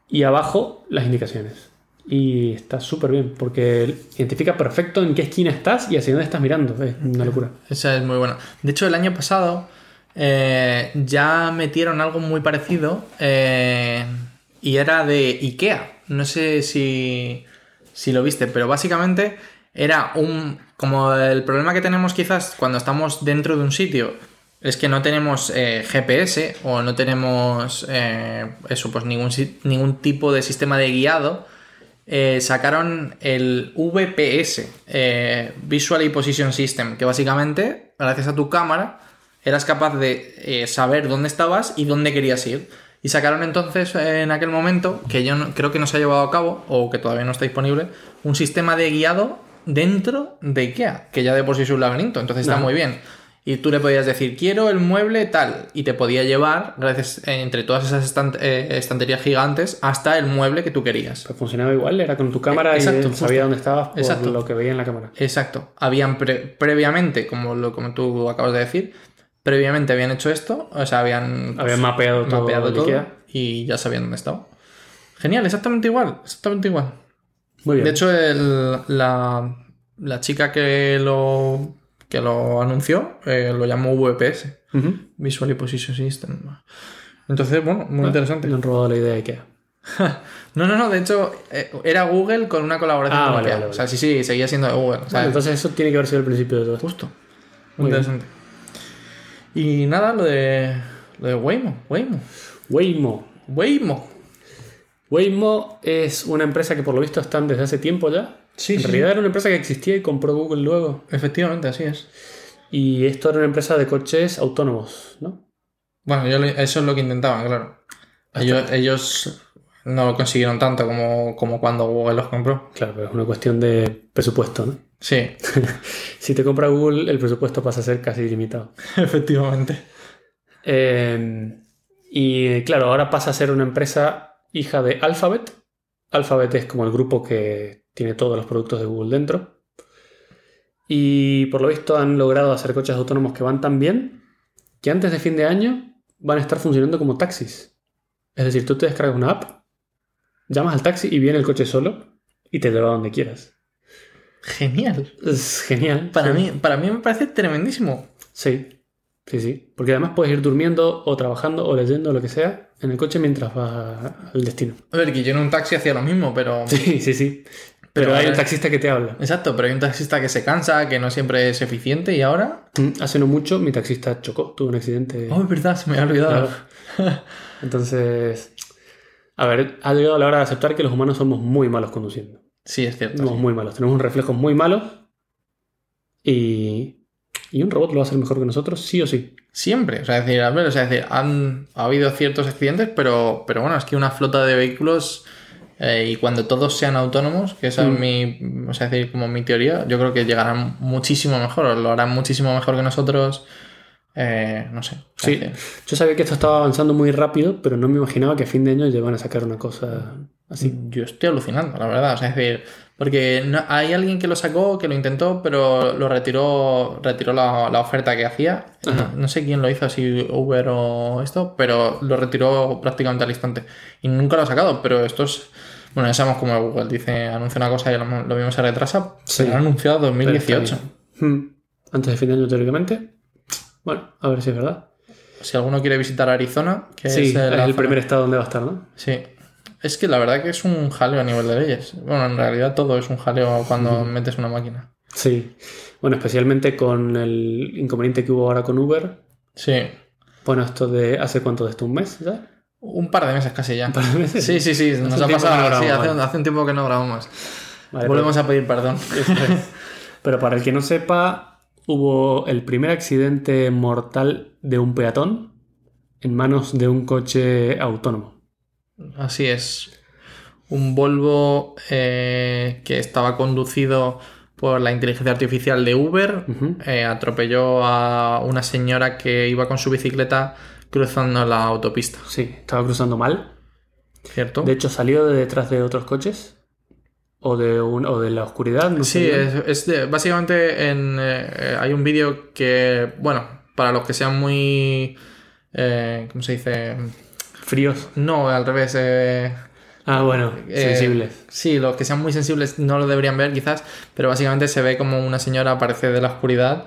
y abajo las indicaciones. Y está súper bien, porque identifica perfecto en qué esquina estás y hacia dónde estás mirando. Es una locura. Esa es muy buena. De hecho, el año pasado eh, ya metieron algo muy parecido eh, y era de IKEA. No sé si, si lo viste, pero básicamente era un... Como el problema que tenemos quizás cuando estamos dentro de un sitio es que no tenemos eh, GPS o no tenemos eh, eso, pues ningún, ningún tipo de sistema de guiado. Eh, sacaron el VPS, eh, Visual Position System, que básicamente, gracias a tu cámara, eras capaz de eh, saber dónde estabas y dónde querías ir. Y sacaron entonces en aquel momento, que yo no- creo que no se ha llevado a cabo, o que todavía no está disponible, un sistema de guiado dentro de IKEA, que ya de por sí es un laberinto, entonces está muy bien. Y tú le podías decir, quiero el mueble tal, y te podía llevar, gracias eh, entre todas esas estant- eh, estanterías gigantes, hasta el mueble que tú querías. Pues funcionaba igual, era con tu cámara Exacto, y justo. sabía dónde estabas por Exacto. lo que veía en la cámara. Exacto. Habían pre- previamente, como, lo, como tú acabas de decir, previamente habían hecho esto, o sea, habían, Habían mapeado todo mapeado todo y ya sabían dónde estaba. Genial, exactamente igual, exactamente igual. Muy bien. De hecho, el- la, la chica que lo, que lo anunció eh, lo llamó VPS, Ujú. Visual Position System. Entonces, bueno, muy interesante. Le han robado la idea de Ikea. No, no, no, de hecho, eh, era Google con una colaboración Ah, con vale, Ikea. vale, O sea, sí, sí, seguía siendo de Google. o sea, Bueno, entonces eso tiene que haber sido el principio de todo. Justo. Muy bien. interesante. Y nada, lo de. Lo de Waymo. Waymo. Waymo. Waymo. Waymo es una empresa que por lo visto están desde hace tiempo ya. Sí, en sí, realidad era una empresa que existía y compró Google luego. Efectivamente, así es. Y esto era una empresa de coches autónomos, ¿no? Bueno, yo eso es lo que intentaban, claro. Ellos, ellos no lo consiguieron tanto como, como cuando Google los compró. Claro, pero es una cuestión de presupuesto, ¿no? Sí, Si te compra Google, el presupuesto pasa a ser casi ilimitado. efectivamente. Eh, y claro, ahora pasa a ser una empresa hija de Alphabet. Alphabet es como el grupo que tiene todos los productos de Google dentro. Y por lo visto han logrado hacer coches autónomos que van tan bien que antes de fin de año van a estar funcionando como taxis. Es decir, tú te descargas una app, llamas al taxi y viene el coche solo y te lleva donde quieras. Genial. Es genial. Para, sí. mí, para mí me parece tremendísimo. Sí, sí, sí. Porque además puedes ir durmiendo o trabajando o leyendo o lo que sea en el coche mientras vas al destino. A ver, que yo en un taxi hacía lo mismo, pero... Sí, sí, sí. Pero, Pero hay un taxista que te habla. Exacto, pero hay un taxista que se cansa, que no siempre es eficiente y ahora... Mm, Hace no mucho mi taxista chocó, tuvo un accidente. Oh, es verdad, se me había olvidado. Claro. Entonces, a ver, ha llegado la hora de aceptar que los humanos somos muy malos conduciendo. Sí, es cierto. Somos sí. muy malos, tenemos un reflejo muy malo y, y un robot lo va a hacer mejor que nosotros, sí o sí. Siempre, o sea, es decir, a ver, o sea, es decir, han ha habido ciertos accidentes, pero, pero bueno, es que una flota de vehículos eh, y cuando todos sean autónomos, que esa Mm. es mi, o sea, decir, como mi teoría, yo creo que llegarán muchísimo mejor, lo harán muchísimo mejor que nosotros, eh, no sé. Sí, yo sabía que esto estaba avanzando muy rápido, pero no me imaginaba que a fin de año llevan a sacar una cosa así. Yo estoy alucinando, la verdad. O sea, es decir, porque no- hay alguien que lo sacó, que lo intentó, pero lo retiró, retiró la, la oferta que hacía. No, sé quién lo hizo, si Uber o esto, pero lo retiró prácticamente al instante. Y nunca lo ha sacado, pero esto es. Bueno, ya sabemos cómo Google dice, anuncia una cosa y lo, lo mismo se retrasa. Sí. Se lo ha anunciado Pero está 2018. bien. Mm. Antes de fin de año, teóricamente. Bueno, a ver si es verdad. Si alguno quiere visitar Arizona, que sí, es, es, el primer estado donde va a estar, ¿no? Sí. Es que la verdad que es un jaleo a nivel de leyes. Bueno, en realidad todo es un jaleo cuando metes una máquina. Sí. Bueno, especialmente con el inconveniente que hubo ahora con Uber. Sí. Bueno, esto de hace cuánto de esto, un mes ya. Un par de meses casi ya. Un par de meses. Sí, sí, sí, nos ha no pasado. grabamos, sí, hace, un tiempo que no grabamos. Vale, Volvemos a pedir perdón. pero para el que no sepa, hubo el primer accidente mortal de un peatón en manos de un coche autónomo. Así es. Un Volvo eh, que estaba conducido por la inteligencia artificial de Uber eh, atropelló a una señora que iba con su bicicleta cruzando la autopista, Sí, estaba cruzando mal. ¿cierto? De hecho, salió de detrás de otros coches. O de, un, o de la oscuridad. No Sí, es, es de- básicamente en, eh, eh, hay un vídeo que, bueno, para los que sean muy... eh, ¿Cómo se dice? Fríos. No, al revés. eh, Ah, bueno, eh, sensibles. Sí, los que sean muy sensibles no lo deberían ver quizás, pero básicamente se ve como una señora aparece de la oscuridad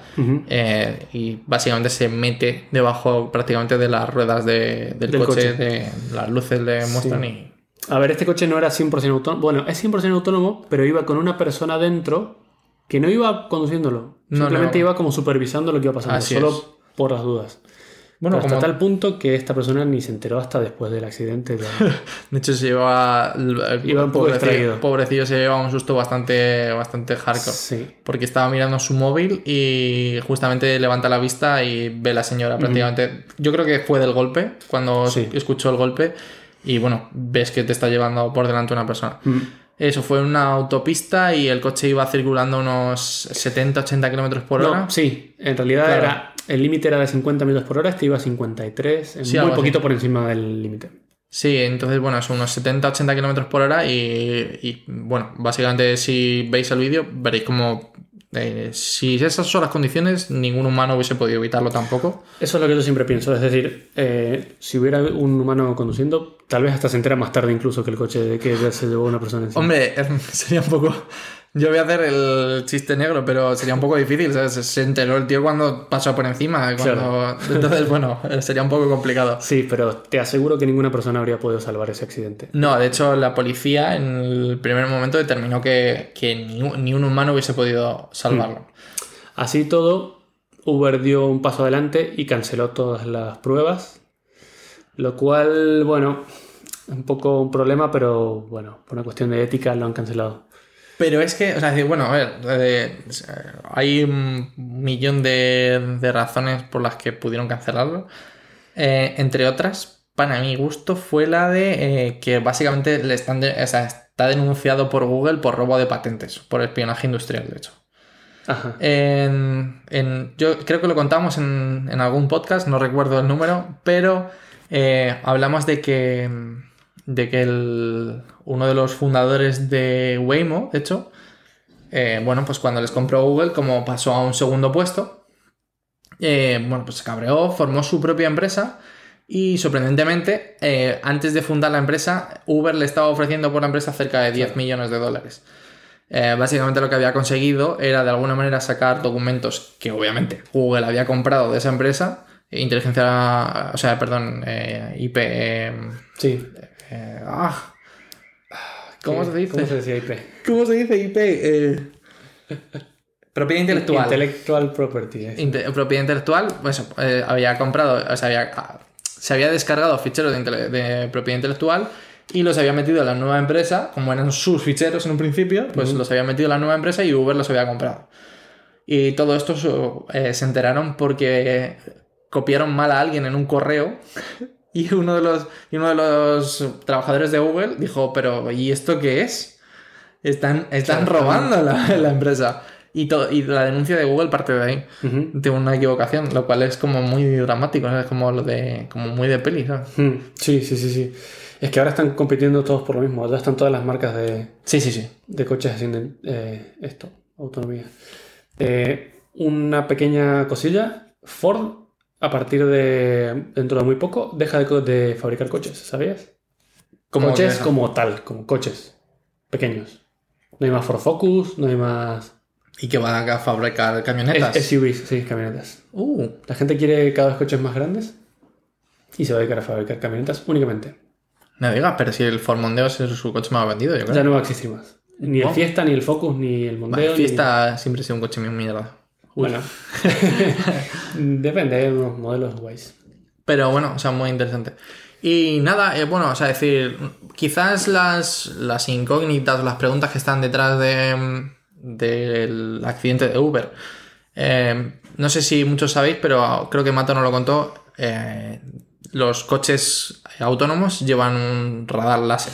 eh, y básicamente se mete debajo prácticamente de las ruedas de- del, Del coche, coche. de las luces le muestran Sí. y... A ver, este coche no era 100% autónomo. Bueno, es 100% autónomo, pero iba con una persona dentro que no iba conduciéndolo. No, Simplemente no. iba como supervisando lo que iba pasando, Así solo es. por las dudas. Bueno, como, hasta tal punto que esta persona ni se enteró hasta después del accidente. de- de hecho se lleva... Iba un poco pobrecillo, se lleva un susto bastante, bastante hardcore. sí. Porque estaba mirando su móvil y justamente levanta la vista y ve la señora prácticamente. Yo creo que fue del golpe, cuando Sí. escuchó el golpe. Y bueno, ves que te está llevando por delante una persona. Mm. Eso fue una autopista y el coche iba circulando a unos 70-80 kilómetros por hora. No, sí, en realidad Claro. era el límite era de 50 millas por hora, este iba a 53, Sí, muy así. poquito por encima del límite. Sí, entonces, bueno, son unos 70-80 kilómetros por hora y, y, bueno, básicamente si veis el vídeo veréis como eh, si esas son las condiciones, ningún humano hubiese podido evitarlo tampoco. Eso es lo que yo siempre pienso, es decir, eh, si hubiera un humano conduciendo, tal vez hasta se entera más tarde incluso que el coche que ya se llevó una persona encima. Hombre, sería un poco. Yo voy a hacer el chiste negro, pero sería un poco difícil. ¿sabes? Se enteró el tío cuando pasó por encima. Cuando... Entonces, bueno, sería un poco complicado. Sí, pero te aseguro que ninguna persona habría podido salvar ese accidente. No, de hecho, la policía en el primer momento determinó que, que ni, un- ni un humano hubiese podido salvarlo. Así todo, Uber dio un paso adelante y canceló todas las pruebas, lo cual, bueno, un poco un problema, pero bueno, por una cuestión de ética lo han cancelado. Pero es que, o sea, decir, bueno, a ver, eh, hay un millón de, de razones por las que pudieron cancelarlo. Eh, entre otras, para mi gusto, fue la de eh, que básicamente le están de- o sea, está denunciado por Google por robo de patentes, por espionaje industrial, de hecho. Ajá. En, en- yo creo que lo contamos en, en algún podcast, no recuerdo el número, pero hablamos de que, de que el- uno de los fundadores de Waymo, de hecho, eh, bueno, pues cuando les compró Google, como pasó a un segundo puesto, eh, bueno, pues se cabreó, formó su propia empresa y sorprendentemente, eh, antes de fundar la empresa, Uber le estaba ofreciendo por la empresa cerca de 10 millones de dólares. Básicamente lo que había conseguido era de alguna manera sacar documentos que obviamente Google había comprado de esa empresa, inteligencia, o sea, perdón, IP. Sí. ah, ¿Cómo se dice? ¿Cómo se decía IP? ¿Cómo se dice IP? Eh, propiedad intelectual. Intellectual property. Inte- propiedad intelectual, pues eh, había comprado, o sea, había, ah, se había descargado ficheros de, propiedad intelectual y los había metido en la nueva empresa, como eran sus ficheros en un principio, pues los había metido en la nueva empresa y Uber los había comprado. Y todo esto eh, se enteraron porque copiaron mal a alguien en un correo y uno de los, y uno de los trabajadores de Google dijo, pero ¿y esto qué es? Están, están Claro, robando la, la empresa. Y, to- y la denuncia de Google parte de ahí de una equivocación, lo cual es como muy dramático, ¿sabes? Como lo de. como muy de peli, ¿sabes? Sí, sí, sí, sí. Es que ahora están compitiendo todos por lo mismo. Ya están todas las marcas de, Sí, sí, sí. de coches haciendo eh, esto, autonomía. Eh, una pequeña cosilla. Ford, a partir de dentro de muy poco, deja de, fabricar coches, ¿sabías? ¿Cómo coches como tal, como coches pequeños. No hay más Ford Focus, no hay más Y que van a fabricar camionetas. SUVs, sí, camionetas. Uh, La gente quiere cada vez coches más grandes y se va a dedicar a fabricar camionetas únicamente. no digas, pero si el Ford Mondeo es su coche más vendido, yo creo. Ya no va a existir más. Ni el. Fiesta, ni el Focus, ni el Mondeo. Ni- Fiesta siempre ha sido un coche muy mierda. Bueno, depende, hay unos modelos guays. Pero bueno, o sea, muy interesante. Y nada, eh, bueno, o sea, decir, quizás las, las incógnitas las preguntas que están detrás de, mm, del accidente de Uber. eh, no sé si muchos sabéis, pero creo que Mato no lo contó. eh, los coches autónomos llevan un radar láser.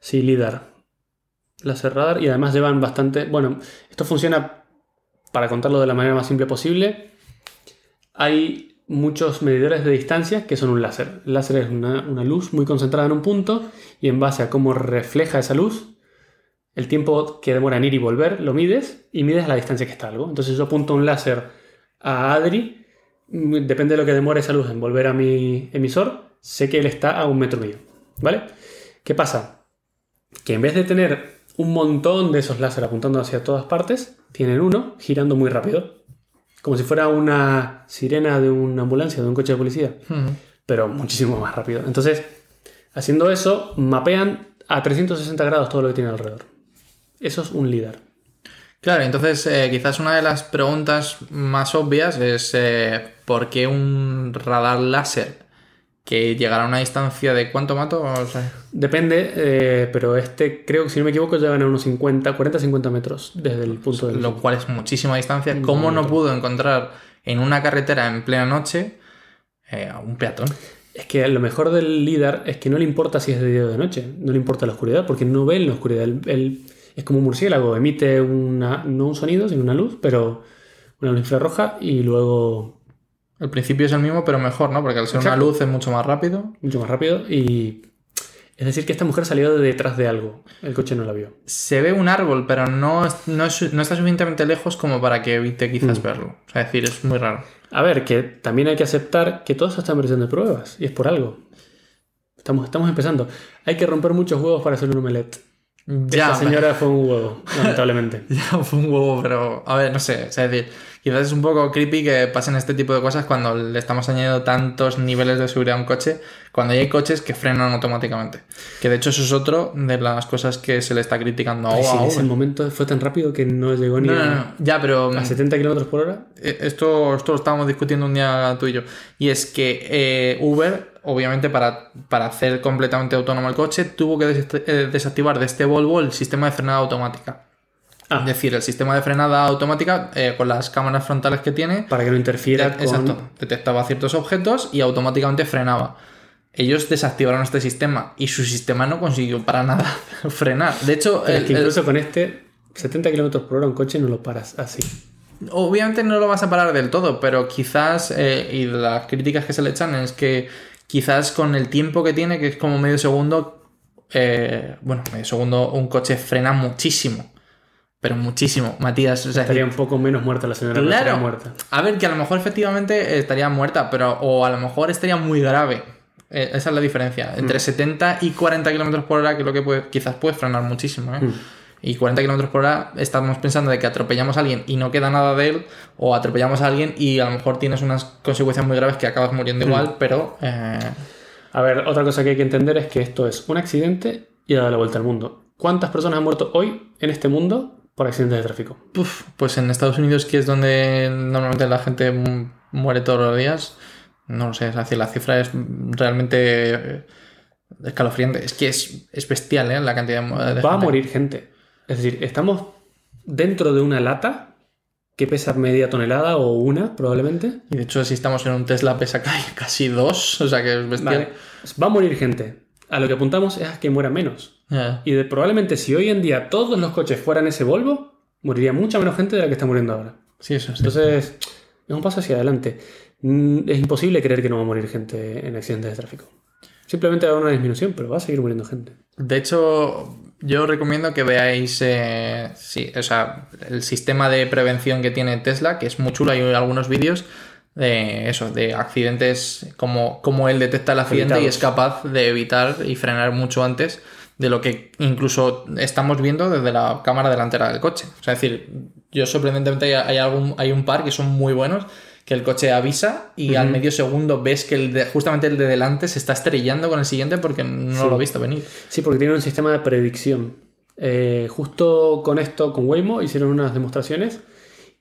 Sí, LIDAR. Láser radar y además llevan bastante. Bueno, esto funciona para contarlo de la manera más simple posible. Hay muchos medidores de distancia que son un láser. Láser es una, luz muy concentrada en un punto y en base a cómo refleja esa luz, el tiempo que demora en ir y volver lo mides y mides la distancia que está algo. Entonces yo apunto un láser a Adri, depende de lo que demore esa luz en volver a mi emisor, sé que él está a un metro mío. ¿Vale? ¿Qué pasa? Que en vez de tener un montón de esos láser apuntando hacia todas partes, tienen uno girando muy rápido. Como si fuera una sirena de una ambulancia, de un coche de policía, pero muchísimo más rápido. Entonces, haciendo eso, mapean a 360 grados todo lo que tiene alrededor. Eso es un LIDAR. Claro, entonces eh, quizás una de las preguntas más obvias es eh, ¿por qué un radar láser que llegará a una distancia de cuánto mato? O sea, Depende, eh, pero este creo que si no me equivoco llegan a unos 50, 40-50 metros desde el punto del lo cual es muchísima distancia. ¿Cómo no pudo encontrar en una carretera en plena noche eh, a un peatón? Es que lo mejor del LIDAR es que no le importa si es de día o de noche, no le importa la oscuridad, porque no ve en la oscuridad. Él- él es como un murciélago, emite una, no un sonido, sino una luz, pero una luz infrarroja y luego El principio es el mismo, pero mejor, ¿no? Porque al ser una luz es mucho más rápido. mucho más rápido. Y es decir, que esta mujer salió de detrás de algo, el coche no la vio. Se ve un árbol, pero no, no, es- no está suficientemente lejos como para que evite quizás verlo. O sea, es decir, es muy raro. A ver, que también hay que aceptar que todo eso está en versión de pruebas, y es por algo. Estamos, estamos empezando. Hay que romper muchos huevos para hacer un omelette. Ya, Esta señora fue un huevo, lamentablemente. Ya fue un huevo, pero a ver, no sé, o sea, es decir, quizás es un poco creepy que pasen este tipo de cosas cuando le estamos añadiendo tantos niveles de seguridad a un coche, cuando ya hay coches que frenan automáticamente. Que de hecho eso es otro de las cosas que se le está criticando a sí, a ese momento fue tan rápido que no llegó ni No, no, a, no, ya, pero a 70 kilómetros por hora. eh, esto, esto lo estábamos discutiendo un día tú y yo. Y es que eh, Uber, obviamente, para, para hacer completamente autónomo el coche, tuvo que eh, desactivar de este Volvo el sistema de frenada automática. Ah. Es decir, el sistema de frenada automática eh, con las cámaras frontales que tiene, Para que no interfiera de- con... exacto, detectaba ciertos objetos y automáticamente frenaba. Ellos desactivaron este sistema y su sistema no consiguió para nada frenar. De hecho, es que el- incluso con este, 70 kilómetros por hora un coche no lo paras así. Obviamente no lo vas a parar del todo, pero quizás, eh, y las críticas que se le echan es que quizás con el tiempo que tiene, que es como medio segundo, eh, bueno, medio segundo, un coche frena muchísimo. Pero muchísimo, Matías. O sea, Estaría un poco menos muerta la señora, Claro. estaría muerta. A ver, que a lo mejor efectivamente estaría muerta, pero o a lo mejor estaría muy grave. Eh, esa es la diferencia. Mm. Entre 70 y 40 kilómetros por hora, que es lo que puede- quizás puede frenar muchísimo. ¿eh? Mm. Y 40 kilómetros por hora estamos pensando de que atropellamos a alguien y no queda nada de él, o atropellamos a alguien y a lo mejor tienes unas consecuencias muy graves que acabas Mm. muriendo igual, pero. eh, A ver, otra cosa que hay que entender es que esto es un accidente y ha dado la vuelta al mundo. ¿Cuántas personas han muerto hoy en este mundo por accidentes de tráfico? Pues en Estados Unidos, que es donde normalmente la gente mu- muere todos los días, no lo sé, es decir, la cifra es realmente eh, escalofriante. Es que es, es bestial, ¿eh? La cantidad de, Va a morir gente. Es decir, estamos dentro de una lata que pesa media tonelada o una, probablemente. Y de hecho, si estamos en un Tesla, pesa ca- casi dos, o sea que es bestial. Vale. Va a morir gente. A lo que apuntamos es a que muera menos. Y de- probablemente si hoy en día todos los coches fueran ese Volvo, moriría mucha menos gente de la que está muriendo ahora. Sí, eso sí. Entonces, es un paso hacia adelante. Mm, Es imposible creer que no va a morir gente en accidentes de tráfico. Simplemente va a haber una disminución, pero va a seguir muriendo gente. De hecho, yo recomiendo que veáis eh, sí, o sea, el sistema de prevención que tiene Tesla, que es muy chulo. Hay algunos vídeos de eso, de accidentes, como, como él detecta el accidente y es capaz de evitar y frenar mucho antes de lo que incluso estamos viendo desde la cámara delantera del coche. O sea, es decir, yo sorprendentemente hay, algún, hay un par que son muy buenos que el coche avisa y al medio segundo ves que el de- justamente el de delante se está estrellando con el siguiente porque no Sí. lo ha visto venir. Sí, porque tiene un sistema de predicción. Eh, justo con esto, con Waymo, hicieron unas demostraciones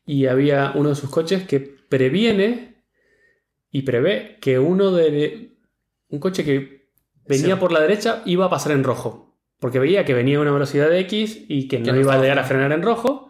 y había uno de sus coches que previene y prevé que uno de un coche que venía Sí. por la derecha iba a pasar en rojo. Porque veía que venía a una velocidad de X y que no, iba a llegar a frenar en rojo.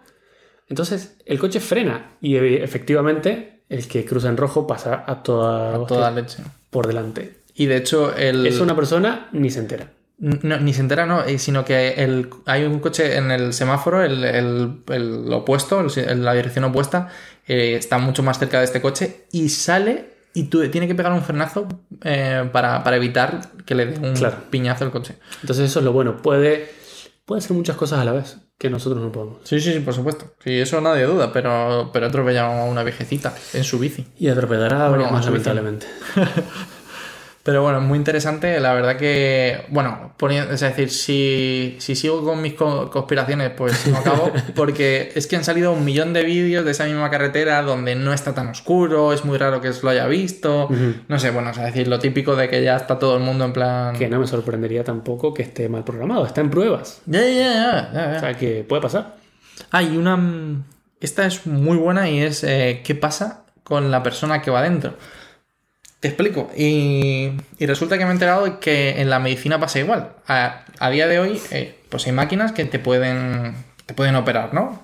Entonces el coche frena y eh, efectivamente el que cruza en rojo pasa a toda, A toda leche. por delante. Y de hecho, el. Es una persona ni se entera. No, ni se entera, no, eh, sino que el, hay un coche en el semáforo, el, el- el opuesto, la dirección opuesta, eh, está mucho más cerca de este coche y sale y tú, tiene que pegar un frenazo eh, para, para evitar que le dé un Claro. piñazo al coche. Entonces eso es lo bueno. Puede, puede hacer muchas cosas a la vez que nosotros no podemos. Sí, sí, sí, por supuesto. Sí, eso nadie duda, pero, pero a una viejecita en su bici. Y atropellará a Bueno, más, lamentablemente. Pero bueno, muy interesante. La verdad que, bueno, es decir, si, si sigo con mis co- conspiraciones, pues no acabo. Porque es que han salido un millón de vídeos de esa misma carretera donde no está tan oscuro, es muy raro que lo haya visto. Ujú. No sé, bueno, es decir, lo típico de que ya está todo el mundo en plan. Que no me sorprendería tampoco que esté mal programado. Está en pruebas. Ya, ya, ya. O sea que puede pasar. Ah, y una. Esta es muy buena y es eh, qué pasa con la persona que va dentro. Te explico. Y, y resulta que me he enterado que en la medicina pasa igual. A, a día de hoy, eh, pues hay máquinas que te pueden, te pueden operar, ¿no?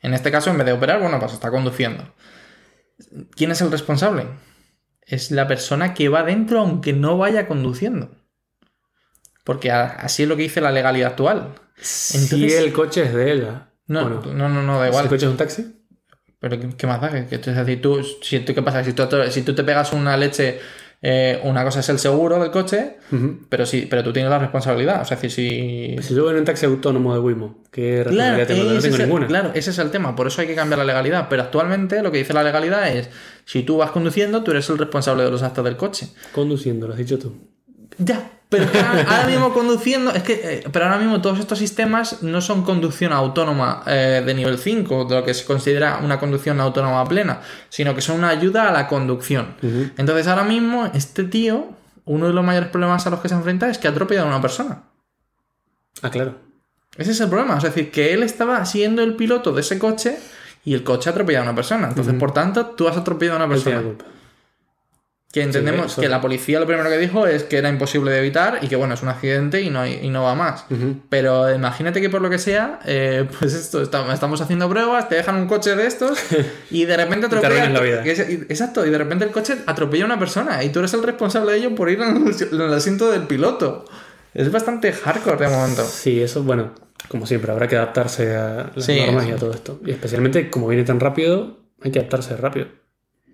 En este caso, en vez de operar, bueno, pues está conduciendo. ¿Quién es el responsable? Es la persona que va dentro aunque no vaya conduciendo. Porque a- así es lo que dice la legalidad actual. si el coche es de ella. No, Bueno, no, no, no, da si igual. el coche es un taxi. Pero ¿qué, más da? Que, tú- es decir, tú, si tú, ¿qué pasa? Si tú, si tú te pegas una leche, eh, una cosa es el seguro del coche, pero sí, pero tú tienes la responsabilidad. O sea, si... Si yo voy en un taxi autónomo de Wimo, ¿qué responsabilidad tengo? No tengo el, ninguna. claro, ese es el tema. Por eso hay que cambiar la legalidad. Pero actualmente lo que dice la legalidad es, si tú vas conduciendo, tú eres el responsable de los actos del coche. Conduciendo, lo has dicho tú. Ya, pero ahora, mismo conduciendo, es que, eh, pero ahora mismo todos estos sistemas no son conducción autónoma eh, de nivel 5, de lo que se considera una conducción autónoma plena, sino que son una ayuda a la conducción. Entonces ahora mismo este tío, uno de los mayores problemas a los que se enfrenta es que ha atropellado a una persona. Ah, claro. Ese es el problema, es decir, que él estaba siendo el piloto de ese coche y el coche ha atropellado a una persona. Entonces, por tanto, tú has atropellado a una persona. Que entendemos que la policía lo primero que dijo es que era imposible de evitar y que bueno, es un accidente y no, y no va más. Pero imagínate que por lo que sea, eh, pues esto, está- estamos haciendo pruebas, te dejan un coche de estos y de repente te atropella. la vida. es- Exacto, y de repente el coche atropella a una persona y tú eres el responsable de ello por ir en el, en el asiento del piloto. Es bastante hardcore de momento. Sí, eso, bueno, como siempre, habrá que adaptarse a las Sí, normas y a todo esto. Y especialmente como viene tan rápido, hay que adaptarse rápido.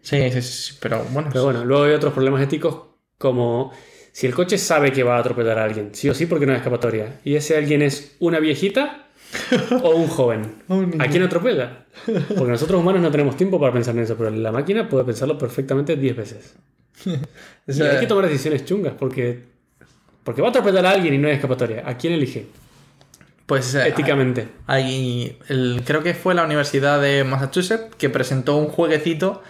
Sí, sí, sí, pero bueno. Pero bueno, luego hay otros problemas éticos como si el coche sabe que va a atropellar a alguien, sí o sí, porque no hay escapatoria. Y ese alguien es una viejita o un joven. Niño. ¿A quién atropella? Porque nosotros humanos no tenemos tiempo para pensar en eso, pero la máquina puede pensarlo perfectamente 10 veces. O Y hay que tomar decisiones chungas porque, porque va a atropellar a alguien y no hay escapatoria. ¿A quién elige? pues eh, Éticamente. hay, el- creo que fue la Universidad de Massachusetts que presentó un jueguecito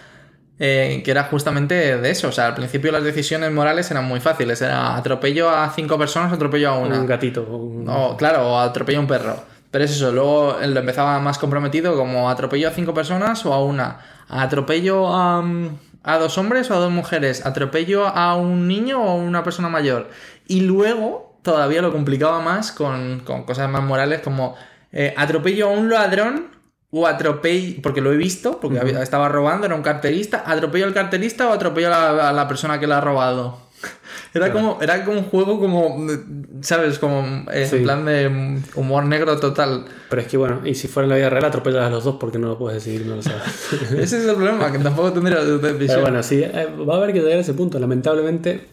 eh, que era justamente de eso. O sea, al principio las decisiones morales eran muy fáciles. Era atropello a cinco personas, atropello a una. Un gatito. un- O, claro, o atropello a un perro. Pero es eso, luego lo empezaba más comprometido como atropello a cinco personas o a una. Atropello a, mm, a dos hombres o a dos mujeres. Atropello a un niño o a una persona mayor. Y luego todavía lo complicaba más con, con cosas más morales como eh, atropello a un ladrón o atropello, porque lo he visto, porque había- estaba robando, era un carterista, atropello al carterista o atropello a la, a la persona que lo ha robado. Era como, era como un juego como, ¿sabes? Como eh, Sí. en plan de humor negro total. Pero es que bueno, y si fuera en la vida real atropellas a los dos porque no lo puedes decidir, no lo sabes. Ese es el problema, que tampoco tendría. Pero bueno, sí, eh, va a haber que llegar a ese punto. Lamentablemente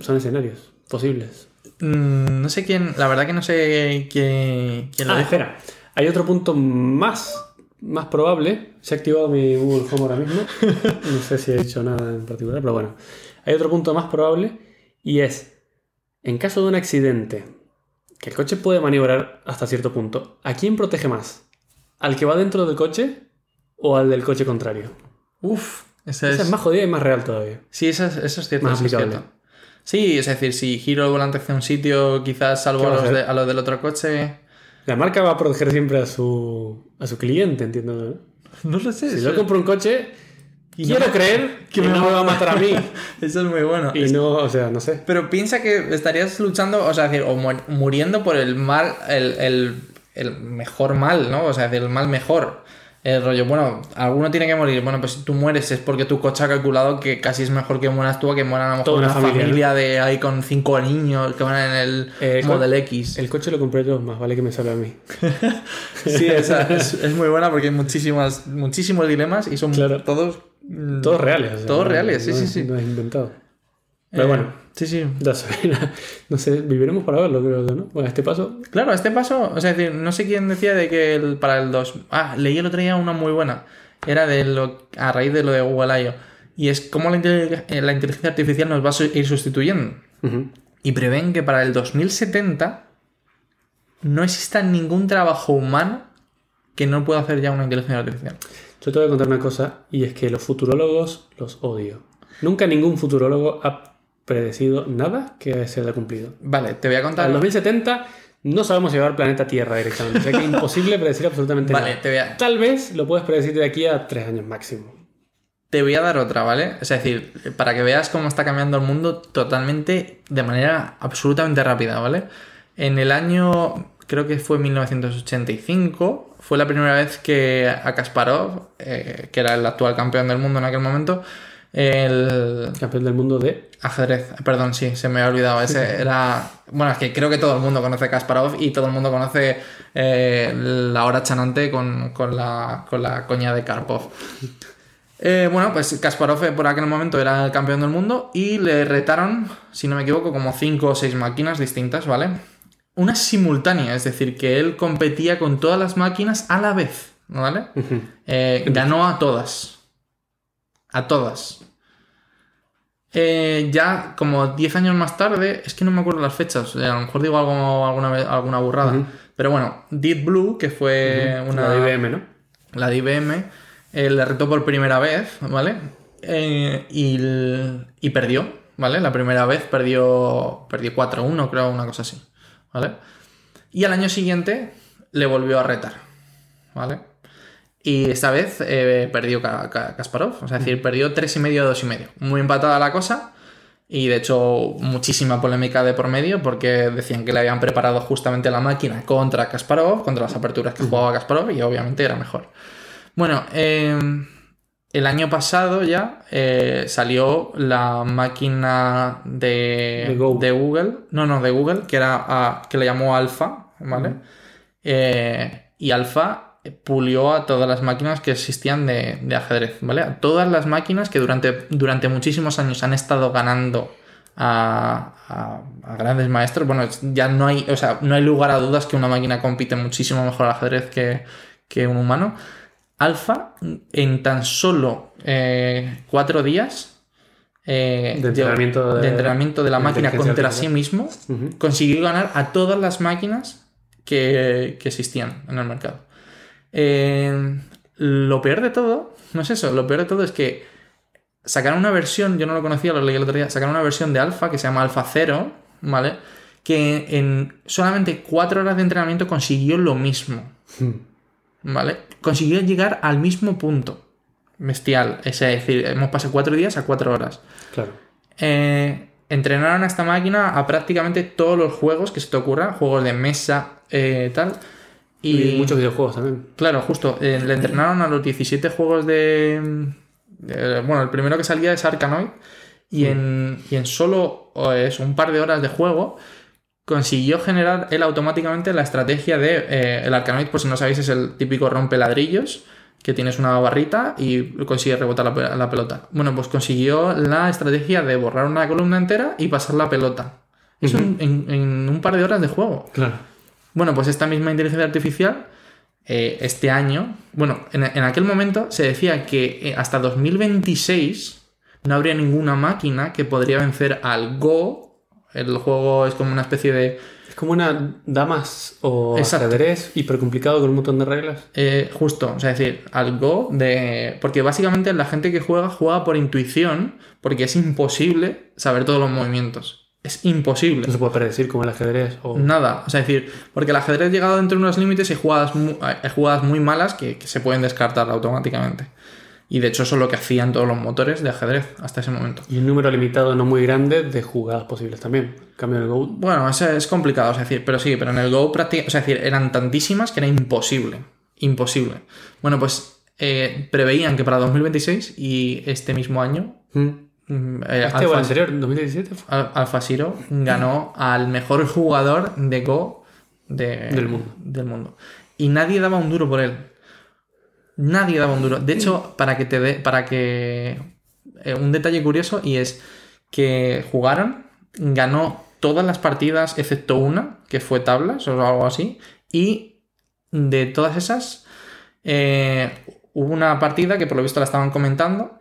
son escenarios posibles. Mm, no sé quién, la verdad que no sé quién, quién lo Ah, dijo. espera. Hay otro punto más, más probable. Se ha activado mi Google Home ahora mismo. No sé si he dicho nada en particular, pero bueno. Hay otro punto más probable y es, en caso de un accidente, que el coche puede maniobrar hasta cierto punto, ¿a quién protege más? ¿Al que va dentro del coche o al del coche contrario? Uf, ese es... Esa es más jodida y más real todavía. Sí, eso es, eso es cierto. Más es aplicable. cierto. Sí, es decir, si giro el volante hacia un sitio, quizás salvo ¿Qué a los, de- a los del otro coche. La marca va a proteger siempre a su, a su cliente, entiendo. ¿no? No lo sé. Si yo compro un coche, Y quiero no- creer que no me va a matar a mí. Eso es muy bueno. Y no, o sea, no sé. Pero piensa que estarías luchando, o sea, decir, o mu- muriendo por el mal, el, el- el mejor mal, ¿no? O sea, el mal mejor. El rollo, bueno, alguno tiene que morir. Bueno, pues si tú mueres es porque tu coche ha calculado que casi es mejor que mueras tú a que mueran a lo mejor Toda una familia, familia, de ahí con cinco niños que van en el Eh, Model X. El coche lo compré yo, más vale que me salve a mí. Sí, esa es, es muy buena porque hay muchísimas, muchísimos dilemas y son Claro. todos. mm, Todos reales. Todos no- reales, sí, no sí, sí. No es inventado. Pero Eh, bueno, Sí, sí. No sé, viviremos para verlo, creo ¿no? Bueno, este paso. Claro, a este paso, o sea, no sé quién decía de que el- para el 2. Ah, leí el otro día una muy buena. Era de lo, a raíz de lo de Google I.O. Y es cómo la, eh, la inteligencia artificial nos va a ir sustituyendo. Y prevén que para el 2070 no exista ningún trabajo humano que no pueda hacer ya una inteligencia artificial. Yo te voy a contar una cosa, y es que los futurólogos los odio. Nunca ningún futurólogo ha predecido nada que se haya cumplido. Vale, te voy a contar. el 2070 no sabemos llevar planeta Tierra directamente. O sea que es imposible predecir absolutamente Vale, nada. te voy, a, Tal vez lo puedes predecir de aquí a tres años máximo. te voy a dar otra, ¿vale? Es decir, para que veas cómo está cambiando el mundo totalmente, de manera absolutamente rápida, ¿vale? En el año, creo que fue 1985, fue la primera vez que a Kasparov, eh, que era el actual campeón del mundo en aquel momento, el Campeón del mundo de. ajedrez, perdón, sí, se me había olvidado, ese era... Bueno, es que creo que todo el mundo conoce Kasparov y todo el mundo conoce eh, la hora chanante con, con la, con la coña de Karpov. Eh, bueno, pues Kasparov eh, por aquel momento era el campeón del mundo y le retaron, si no me equivoco, como 5 o 6 máquinas distintas, ¿vale? Una simultánea, es decir, que él competía con todas las máquinas a la vez, ¿vale? Eh, ganó a todas. A todas. Eh, ya como 10 años más tarde, es que no me acuerdo las fechas, eh, a lo mejor digo algo, alguna, vez- alguna burrada. Pero bueno, Deep Blue, que fue una La de IBM, ¿no? la de IBM, eh, le retó por primera vez, ¿vale? Eh, y, y perdió, ¿vale? La primera vez perdió, perdió 4-1, creo, una cosa así, ¿vale? Y al año siguiente le volvió a retar, ¿vale? Y esta vez eh, perdió Ka- Ka- Kasparov, o sea, es decir, perdió 3,5 a 2,5. Muy empatada la cosa. Y de hecho, muchísima polémica de por medio, porque decían que le habían preparado justamente la máquina contra Kasparov, contra las aperturas que jugaba Kasparov, y obviamente era mejor. Bueno, eh, el año pasado ya eh, salió la máquina de, De Go. de Google, no, no, de Google, que era que le llamó Alpha, ¿vale? Eh, y Alpha pulió a todas las máquinas que existían de, de ajedrez, ¿vale? A todas las máquinas que durante, durante muchísimos años han estado ganando a, a- a grandes maestros. Bueno, ya no hay, o sea, no hay lugar a dudas que una máquina compite muchísimo mejor al ajedrez que, que un humano. Alfa, en tan solo eh, cuatro días eh, De entrenamiento de- entrenamiento de la de máquina contra sí mismo, consiguió ganar a todas las máquinas que, que existían en el mercado. Eh, lo peor de todo, no es eso, lo peor de todo es que sacaron una versión, yo no lo conocía, lo leí el otro día, sacaron una versión de alfa que se llama Alfa Cero, ¿vale? Que en solamente cuatro horas de entrenamiento consiguió lo mismo, Mm. ¿vale? Consiguió llegar al mismo punto. Bestial, es decir, hemos pasado cuatro días a cuatro horas. Claro. Eh, entrenaron a esta máquina a prácticamente todos los juegos que se te ocurran, juegos de mesa, eh, tal. Y, Y, muchos videojuegos también. Claro, justo. eh, le entrenaron a los 17 juegos de, de- Bueno, el primero que salía es Arkanoid. Y, en, y en solo eh, es un par de horas de juego consiguió generar él automáticamente la estrategia de... eh, el Arkanoid, por si no sabéis, es el típico rompe ladrillos, que tienes una barrita y consigue rebotar la, la pelota. Bueno, pues consiguió la estrategia de borrar una columna entera y pasar la pelota. Eso en- en- en un par de horas de juego. Claro. Bueno, pues esta misma inteligencia artificial, eh, este año, bueno, en, en aquel momento se decía que eh, hasta 2026 no habría ninguna máquina que podría vencer al Go. El juego es como una especie de... Es como una damas o ajedrez hiper complicado con un montón de reglas. eh, justo, o sea, es decir, al Go de... Porque básicamente la gente que juega juega por intuición, porque es imposible saber todos los movimientos. Es imposible. No se puede predecir como el ajedrez o... Nada, o sea, es decir, porque el ajedrez ha llegado dentro de unos límites y hay jugadas muy, hay jugadas muy malas que, que se pueden descartar automáticamente. Y de hecho eso es lo que hacían todos los motores de ajedrez hasta ese momento. Y un número limitado no muy grande de jugadas posibles también. En cambio en el Go... Bueno, eso es complicado, es decir, pero sí, pero en el Go prácticamente, o sea, es decir, eran tantísimas que era imposible. Imposible. Bueno, pues eh, preveían que para 2026 y este mismo año, Mm. Mm, eh, ¿Este o el Alpha- anterior? ¿2017? fue? Al- Alpha Zero ganó al mejor jugador de Go de- Del mundo. del mundo. Y nadie daba un duro por él. Nadie daba un duro. De hecho, para que te dé. Para que. eh, un detalle curioso y es que jugaron, ganó todas las partidas excepto una, que fue tablas o algo así. Y de todas esas, eh, hubo una partida que por lo visto la estaban comentando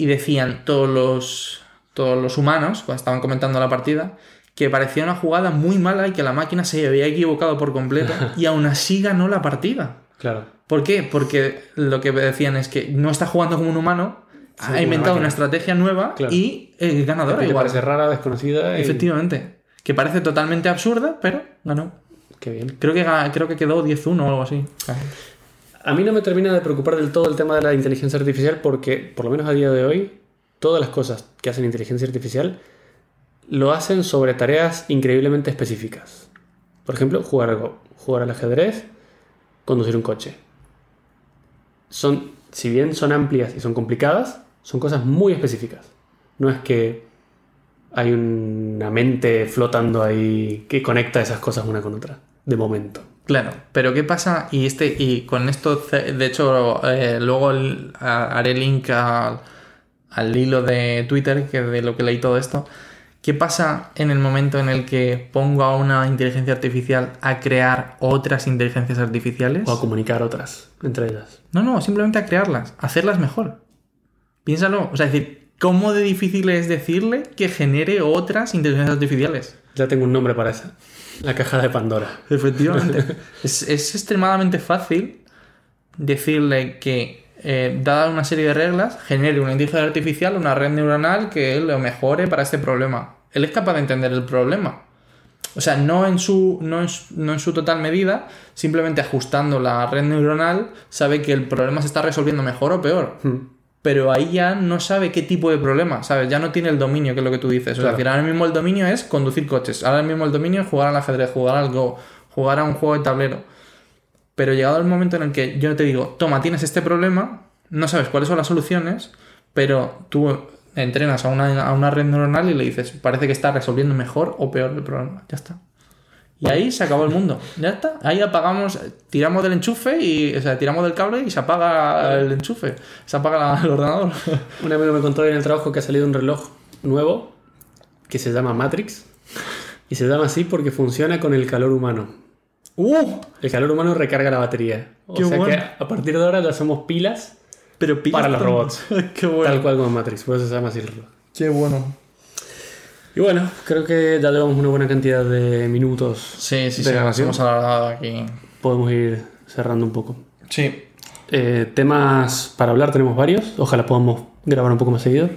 y decían todos los, todos los humanos, cuando estaban comentando la partida, que parecía una jugada muy mala y que la máquina se había equivocado por completo y aún así ganó la partida. Claro. ¿Por qué? Porque lo que decían es que no está jugando como un humano, Sí, ha una inventado una, estrategia nueva Claro. y Que te igual. parece rara, desconocida y... Efectivamente. Que parece totalmente absurda, pero ganó. Qué bien. Creo que, creo que quedó 10-1 o algo así. A mí no me termina de preocupar del todo el tema de la inteligencia artificial porque, por lo menos a día de hoy, todas las cosas que hacen inteligencia artificial lo hacen sobre tareas increíblemente específicas. Por ejemplo, jugar al jugar al ajedrez, conducir un coche. Son, si bien son amplias y son complicadas, son cosas muy específicas. No es que hay una mente flotando ahí que conecta esas cosas una con otra, de momento. Claro, pero ¿qué pasa? Y este y con esto, de hecho, eh, luego el- a- haré link al, al hilo de Twitter, que de lo que leí todo esto. ¿Qué pasa en el momento en el que pongo a una inteligencia artificial a crear otras inteligencias artificiales? O a comunicar otras entre ellas. No, no, simplemente a crearlas, a hacerlas mejor. Piénsalo, o sea, es decir, ¿cómo de difícil es decirle que genere otras inteligencias artificiales? Ya tengo un nombre para esa. La caja de Pandora. Efectivamente. es, es extremadamente fácil decirle que, eh, dada una serie de reglas, genere una inteligencia artificial, una red neuronal que lo mejore para este problema. Él es capaz de entender el problema. O sea, no en su, no en su, no en su total medida, simplemente ajustando la red neuronal, sabe que el problema se está resolviendo mejor o peor. Hmm. Pero ahí ya no sabe qué tipo de problema, ¿sabes? Ya no tiene el dominio, que es lo que tú dices. O sea, Claro. es decir, ahora mismo el dominio es conducir coches. Ahora mismo el dominio es jugar al ajedrez, jugar al Go, jugar a un juego de tablero. Pero llegado el momento en el que yo te digo, toma, tienes este problema, no sabes cuáles son las soluciones, pero tú entrenas a una, a una red neuronal y le dices, parece que está resolviendo mejor o peor el problema. Ya está. Y ahí se acabó el mundo. Ya está. Ahí apagamos, tiramos del enchufe y, o sea, tiramos del cable y se apaga el enchufe. Se apaga la- el ordenador. Un amigo me contó hoy en el trabajo que ha salido un reloj nuevo que se llama Matrix. Y se llama así porque funciona con el calor humano. ¡Uh! El calor humano recarga la batería. O Qué sea bueno. que a partir de ahora ya somos pilas Pero Para los robots. Qué bueno. tal cual como Matrix. Por eso se llama así el reloj. Qué bueno. Y bueno, creo que ya llevamos una buena cantidad de minutos. Sí, sí, de sí. Grabación. hemos alargado aquí. Podemos ir cerrando un poco. Sí. Eh, temas para hablar tenemos varios. Ojalá podamos grabar un poco más seguido.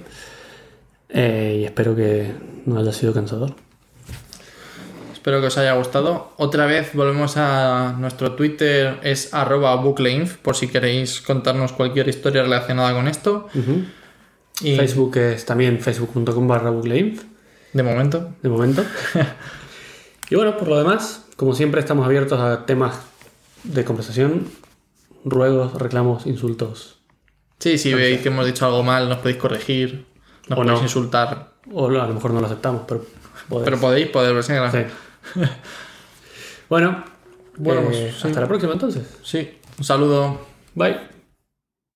Eh, y espero que no haya sido cansador. Espero que os haya gustado. Otra vez volvemos a nuestro Twitter, es arroba bucleinf, por si queréis contarnos cualquier historia relacionada con esto. Ujú. Y Facebook es también facebook.com barra bucleinf, de momento, de momento. y bueno, por lo demás, como siempre estamos abiertos a temas de conversación, ruegos, reclamos, insultos. sí, si veis que hemos dicho algo mal, nos podéis corregir, nos O podéis no. insultar. O a lo mejor no lo aceptamos, pero podéis. Pero podéis, podéis, sí, bueno, Bueno, eh, pues, sí. hasta la próxima entonces. Sí, un saludo. Bye.